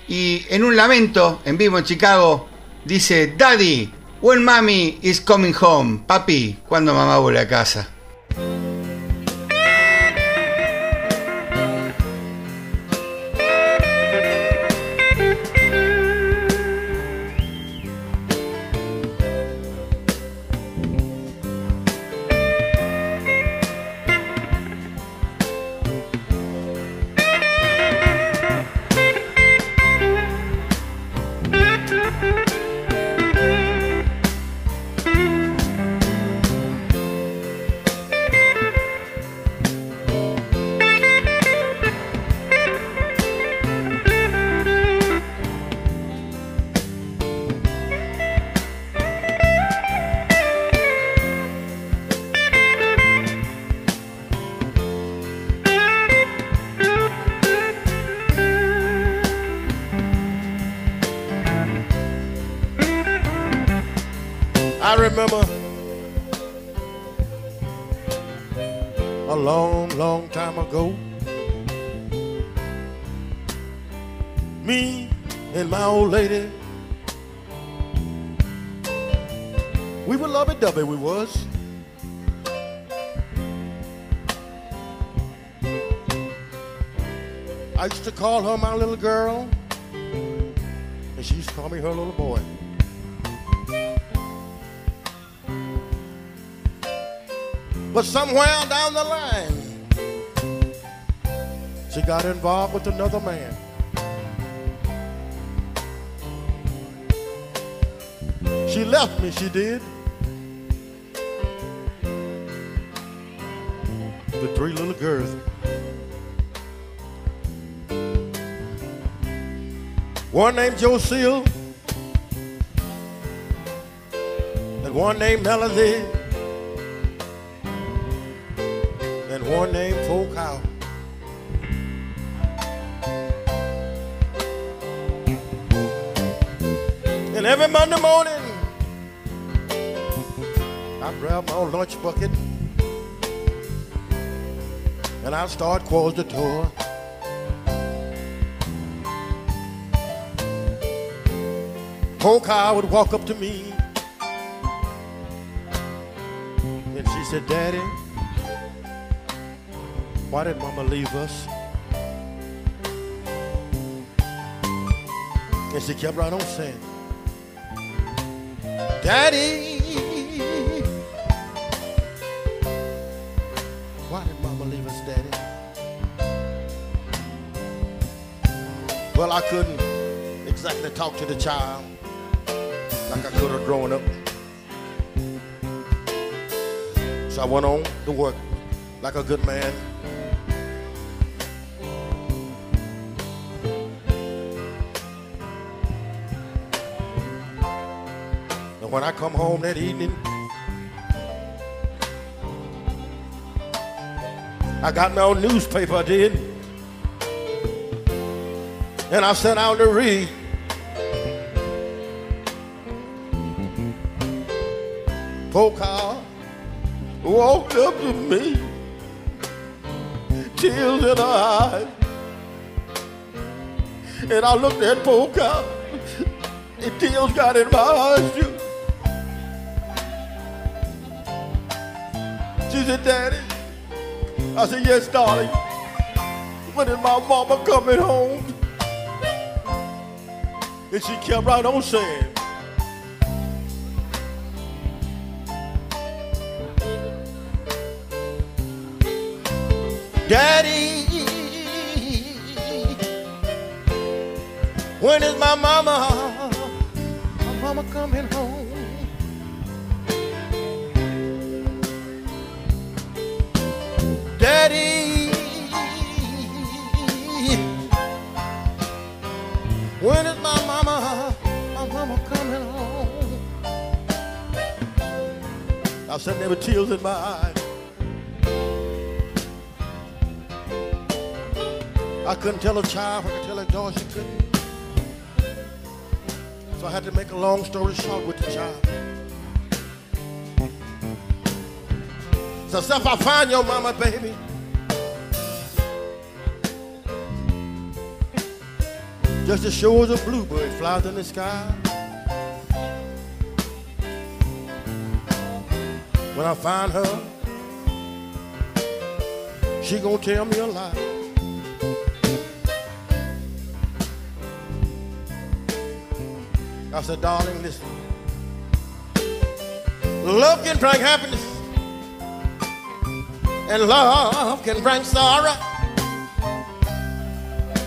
y en un lamento en vivo en Chicago dice Daddy, when mommy is coming home. Papi, cuando mamá vuelve a casa? Got involved with another man. She left me, she did. The three little girls. One named Josie, and one named Melody, and one named Folk House. And every Monday morning, I grab my lunch bucket and I start close the door. Polka would walk up to me and she said, Daddy, why did Mama leave us? And she kept right on saying, Daddy, why did Mama leave us, Daddy? Well, I couldn't exactly talk to the child like I could have grown up. So I went on to work like a good man. When I come home that evening, I got my own newspaper, I did. And I sat out to read. Polka walked up to me, tears in her eyes. And I looked at Polka, and tears got in my eyes too. She said, Daddy. I said, yes, darling. When is my mama coming home? And she kept right on saying, Daddy, when is my mama, I said there were tears in my eyes. I couldn't tell a child, I could tell a dog she couldn't. So I had to make a long story short with the child. So if I find your mama, baby, just as sure as a bluebird flies in the sky. When I find her, she gonna tell me a lie. I said, darling, listen. Love can bring happiness, and love can bring sorrow.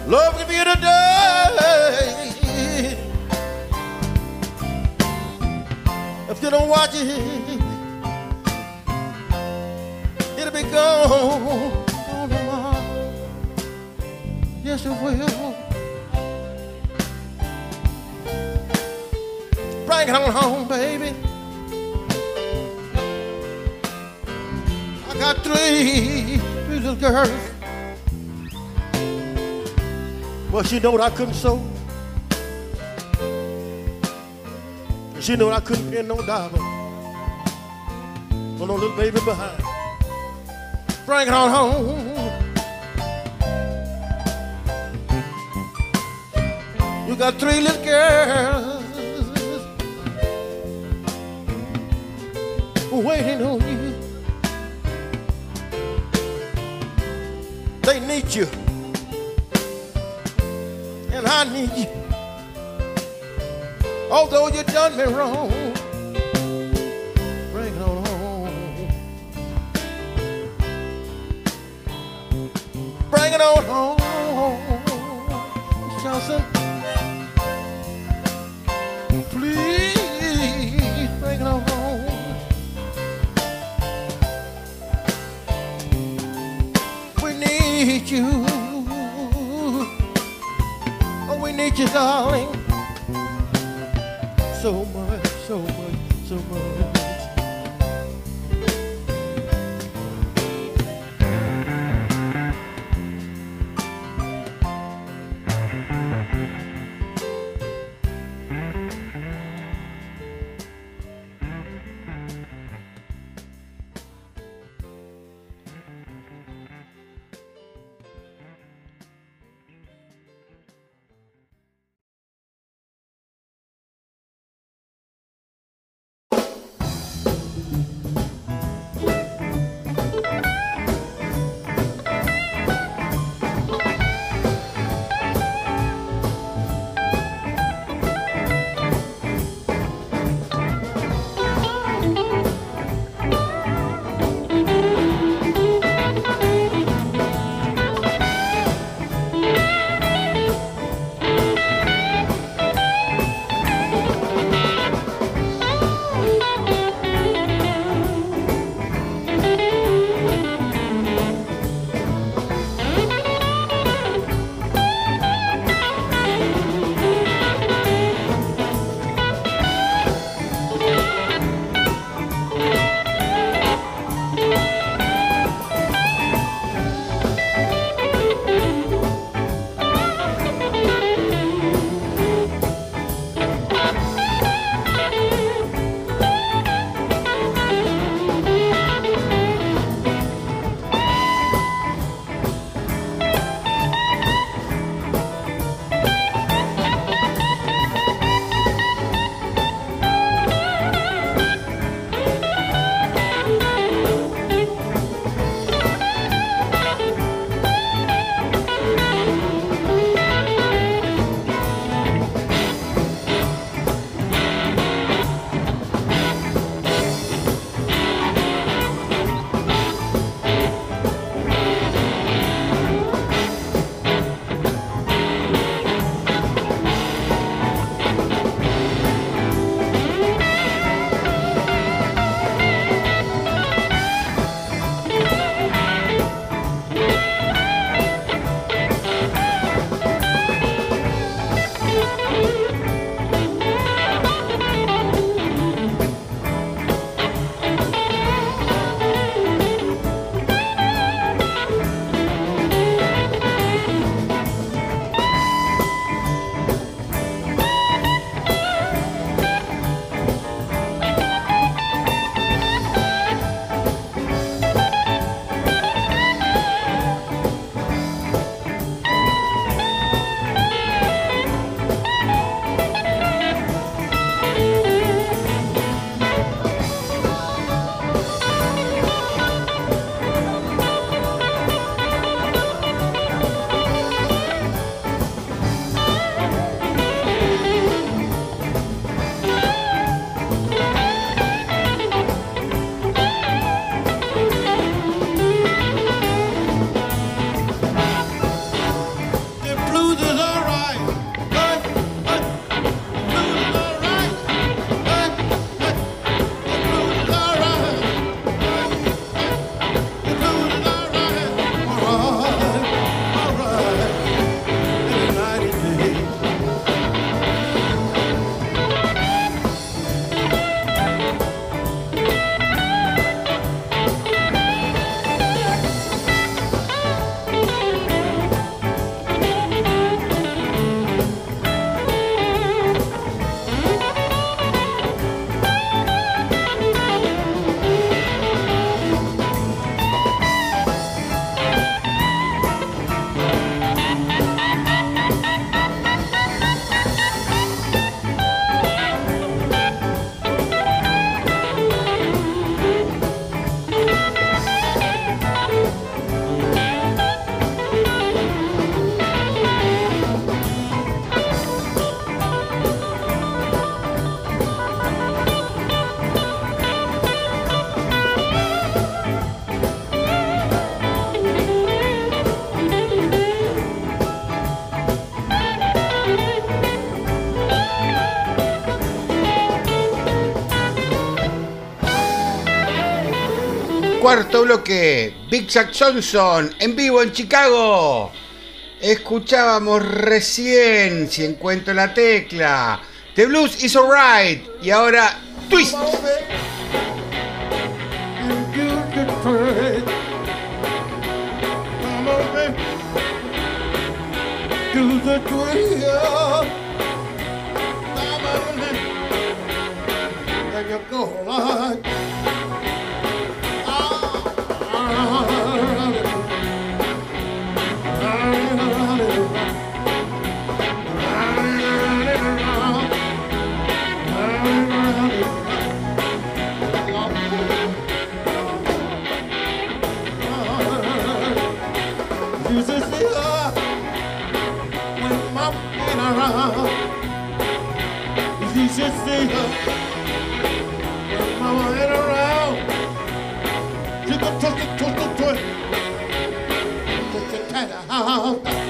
Love can be the day. If you don't watch it, gone. Yes, it will. Bring it on home, baby. I got three little girls. Well, she know I couldn't sew. She knew I couldn't pin no dollar. with no little baby behind. Bring it on home. You got three little girls waiting on you. They need you, and I need you. Although you done me wrong, It on home, Johnson. Please bring it on home. We need you. Oh, we need you, darling. So much, so much, so much. Cuarto bloque, Big Jack Johnson en vivo en Chicago. Escuchábamos recién, si encuentro la tecla, The Blues is Alright y ahora Twist. Out.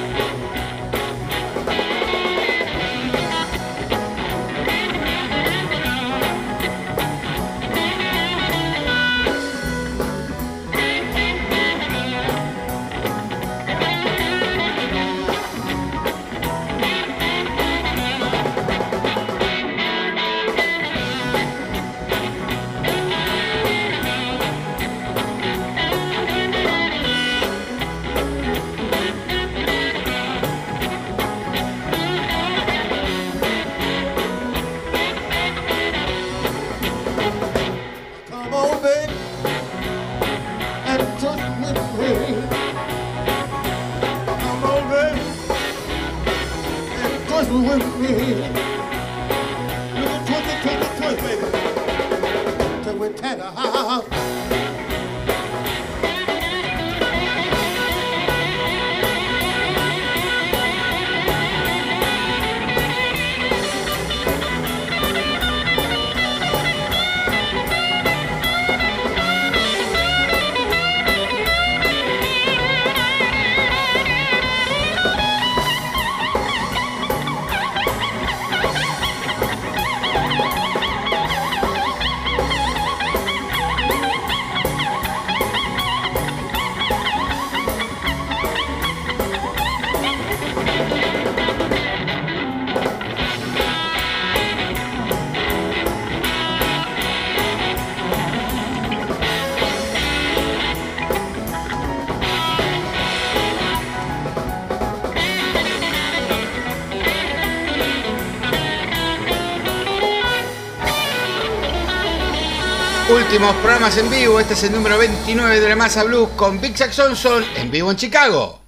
Últimos programas en vivo, este es el número 29 de la Masa Blues con Big Jack Johnson en vivo en Chicago.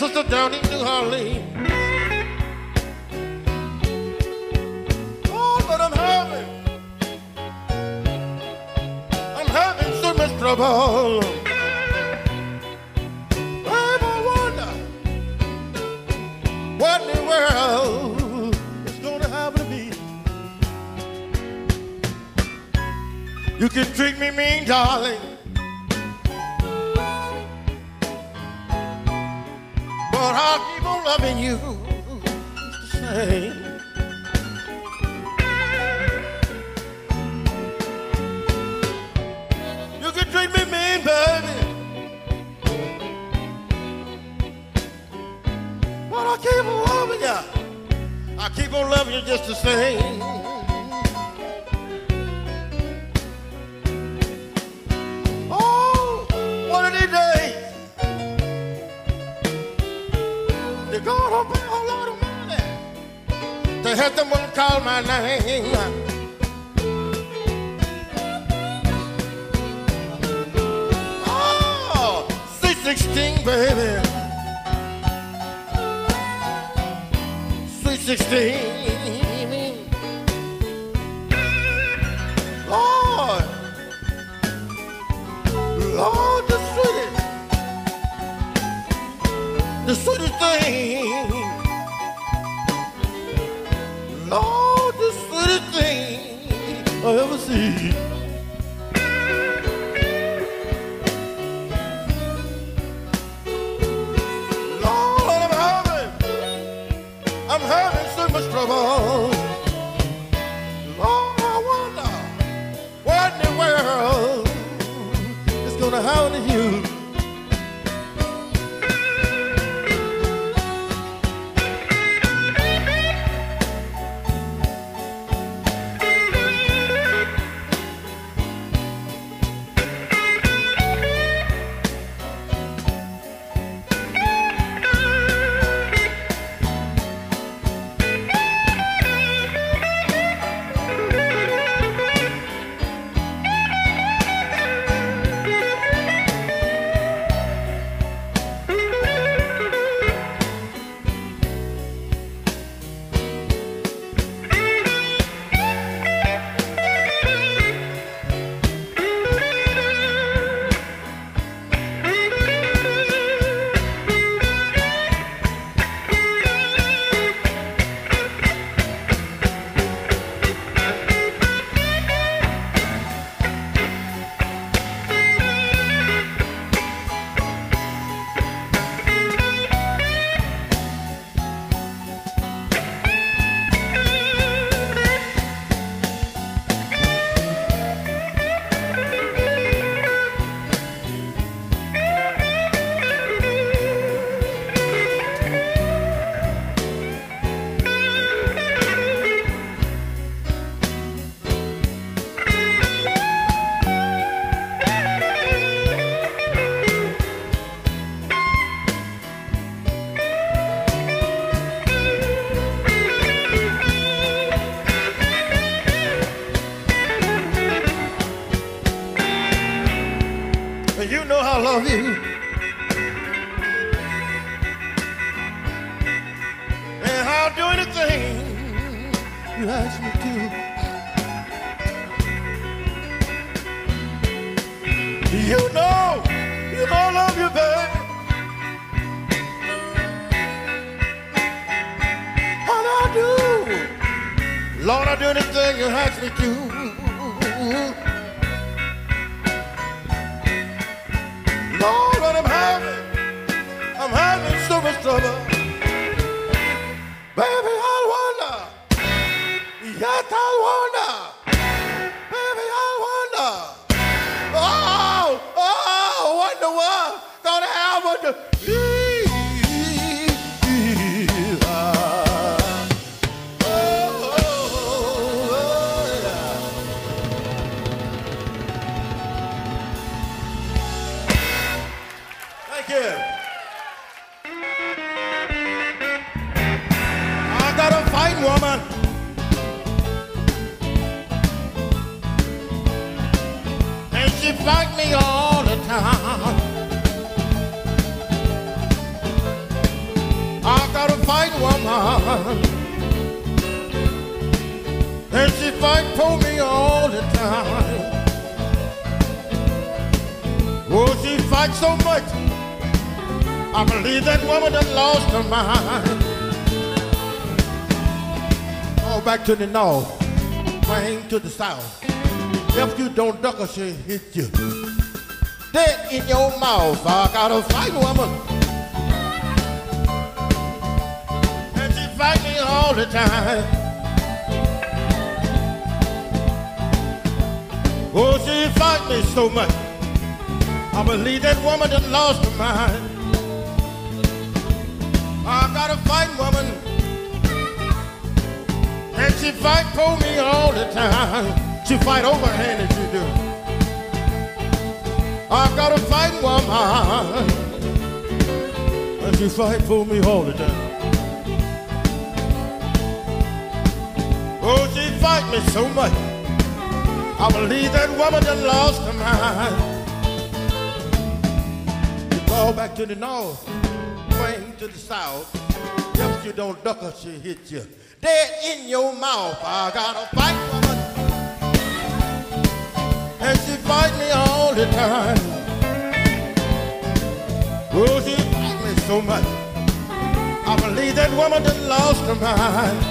Sister. Down in New Orleans. Oh, but I'm having, I'm having so much trouble. Wonder what in the world is gonna happen to me. You can treat me mean, darling. love you. to the north, wang to the south. If you don't duck I she hit you. Dead in your mouth, I got a fight woman. And she fight me all the time. Oh, she fight me so much. I believe that woman done lost her mind. I got a fight woman she fight for me all the time. She fight overhanded, she do. I got a fight woman. And she fight for me all the time. Oh, she fight me so much. I believe that woman that lost her mind. You fall back to the north, swing to the south. If you don't duck her, she hit you dead in your mouth. I got a fight woman, and she fight me all the time. Oh, she fight me so much. I believe that woman that lost her mind.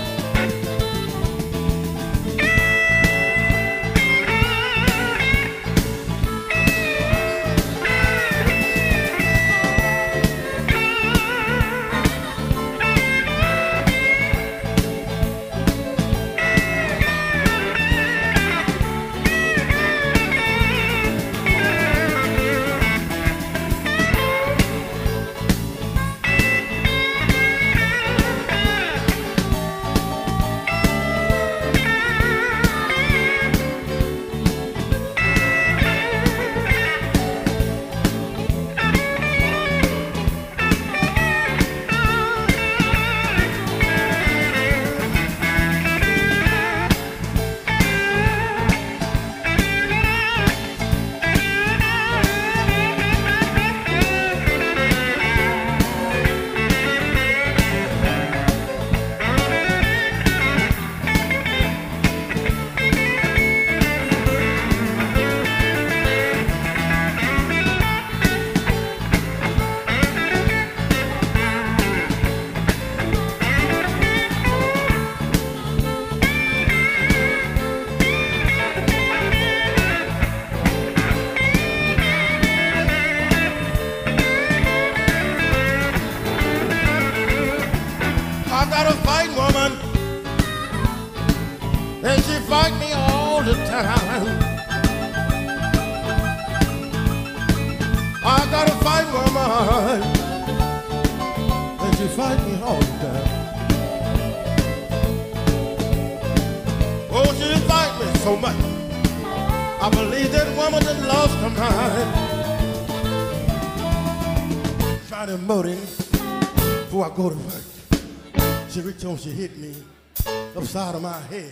Upside of my head.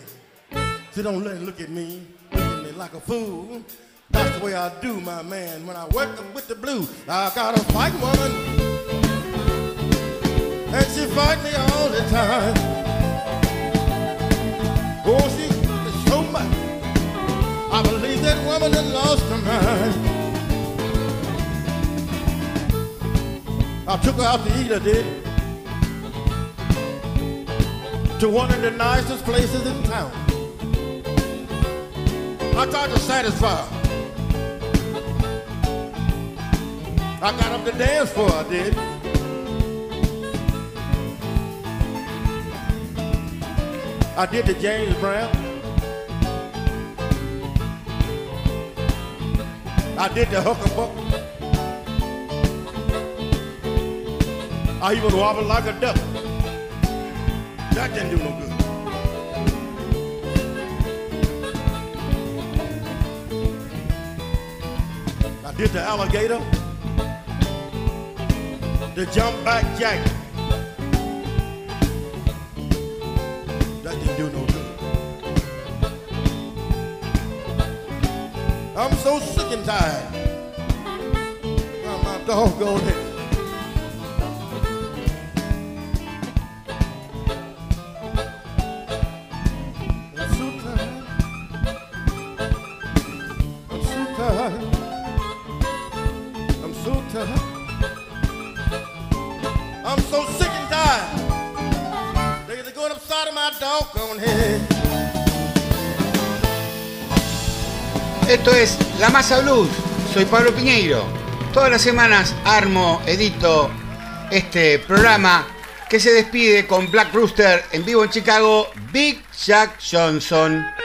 She don't let look at me, look at me like a fool. That's the way I do, my man. When I work with the blue, I got a fight woman, and she fight me all the time. Oh, she so much. I believe that woman that lost her mind. I took her out to eat, I did to one of the nicest places in town. I tried to satisfy her. I got up to dance for her, I did. I did the James Brown. I did the huckabuck. I even wobbled like a duck. That didn't do no good. I did the alligator, the jump back jack. That didn't do no good. I'm so sick and tired. of my doggone head. I'm La Masa Blues. Soy Pablo Piñeiro. Todas las semanas armo, edito este programa que se despide con Black Rooster en vivo en Chicago, Big Jack Johnson.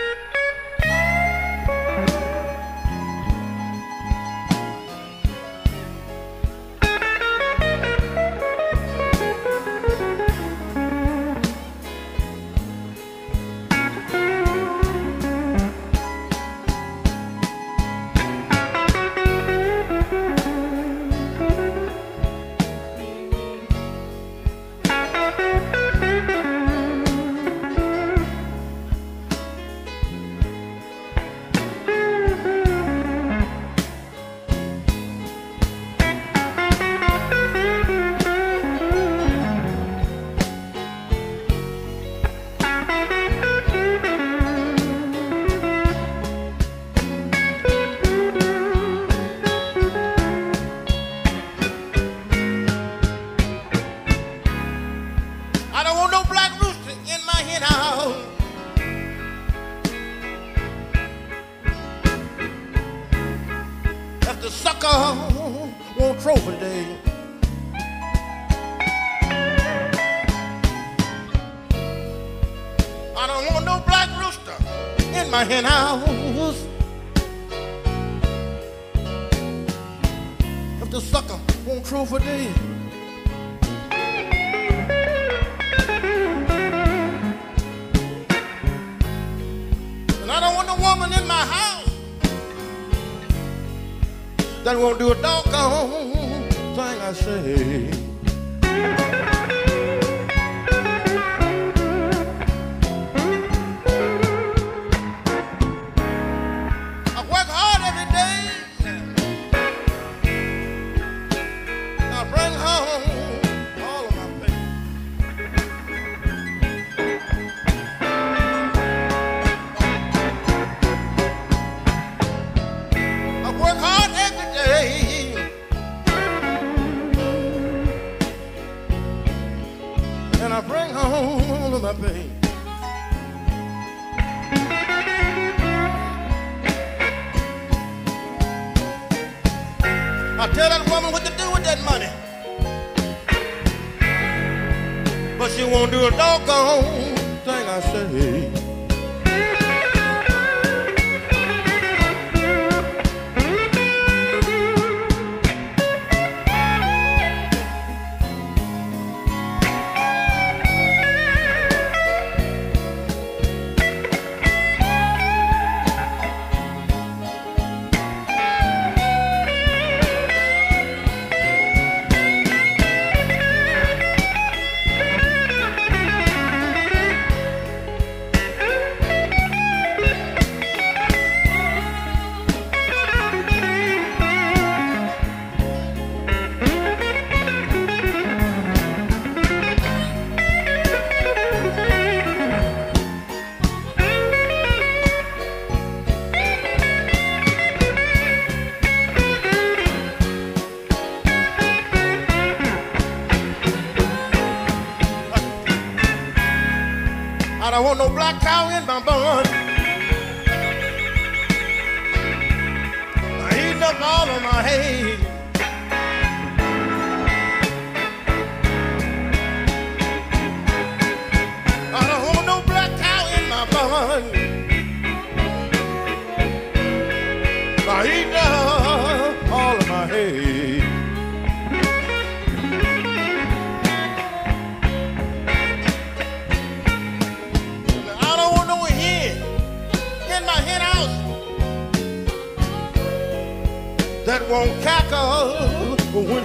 Want no black cow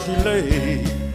she late.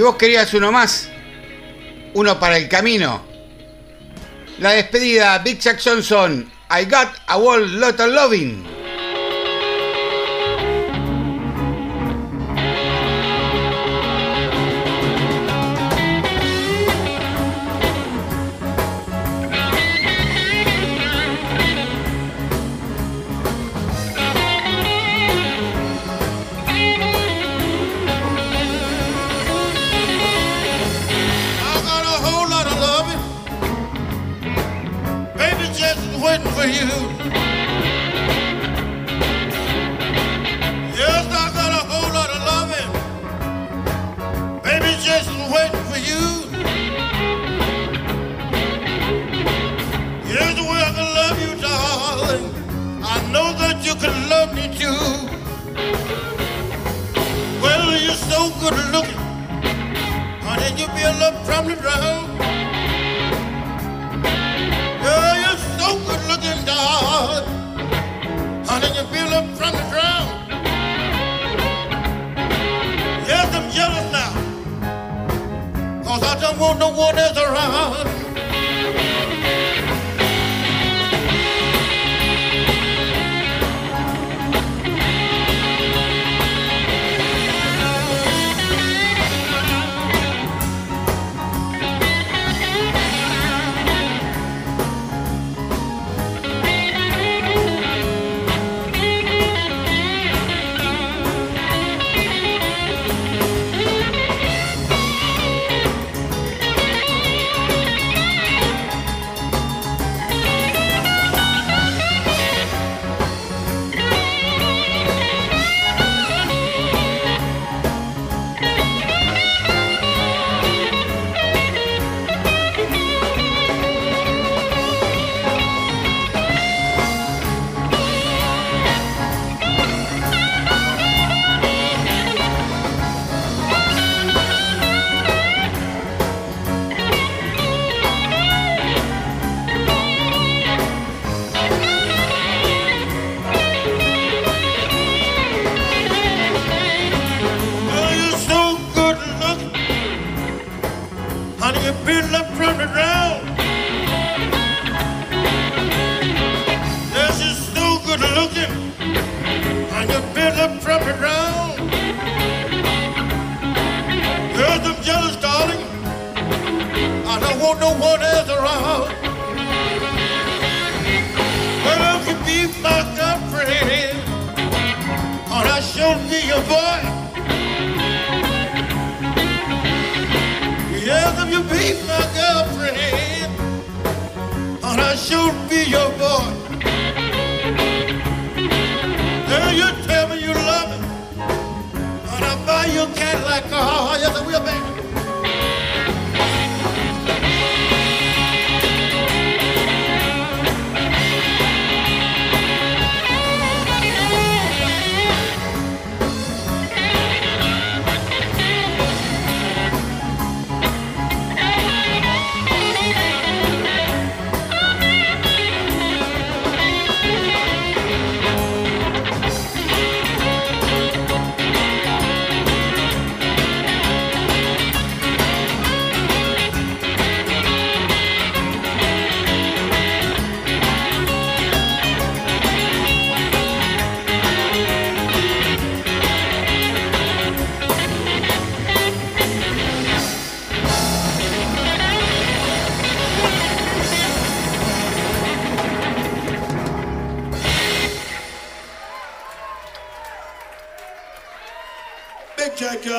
Y vos querías uno más. Uno para el camino. La despedida, Big Jack Johnson. I got a world lot of loving.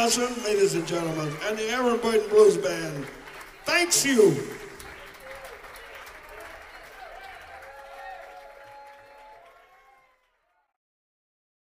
Johnson, ladies and gentlemen, and the Aaron Blues Band.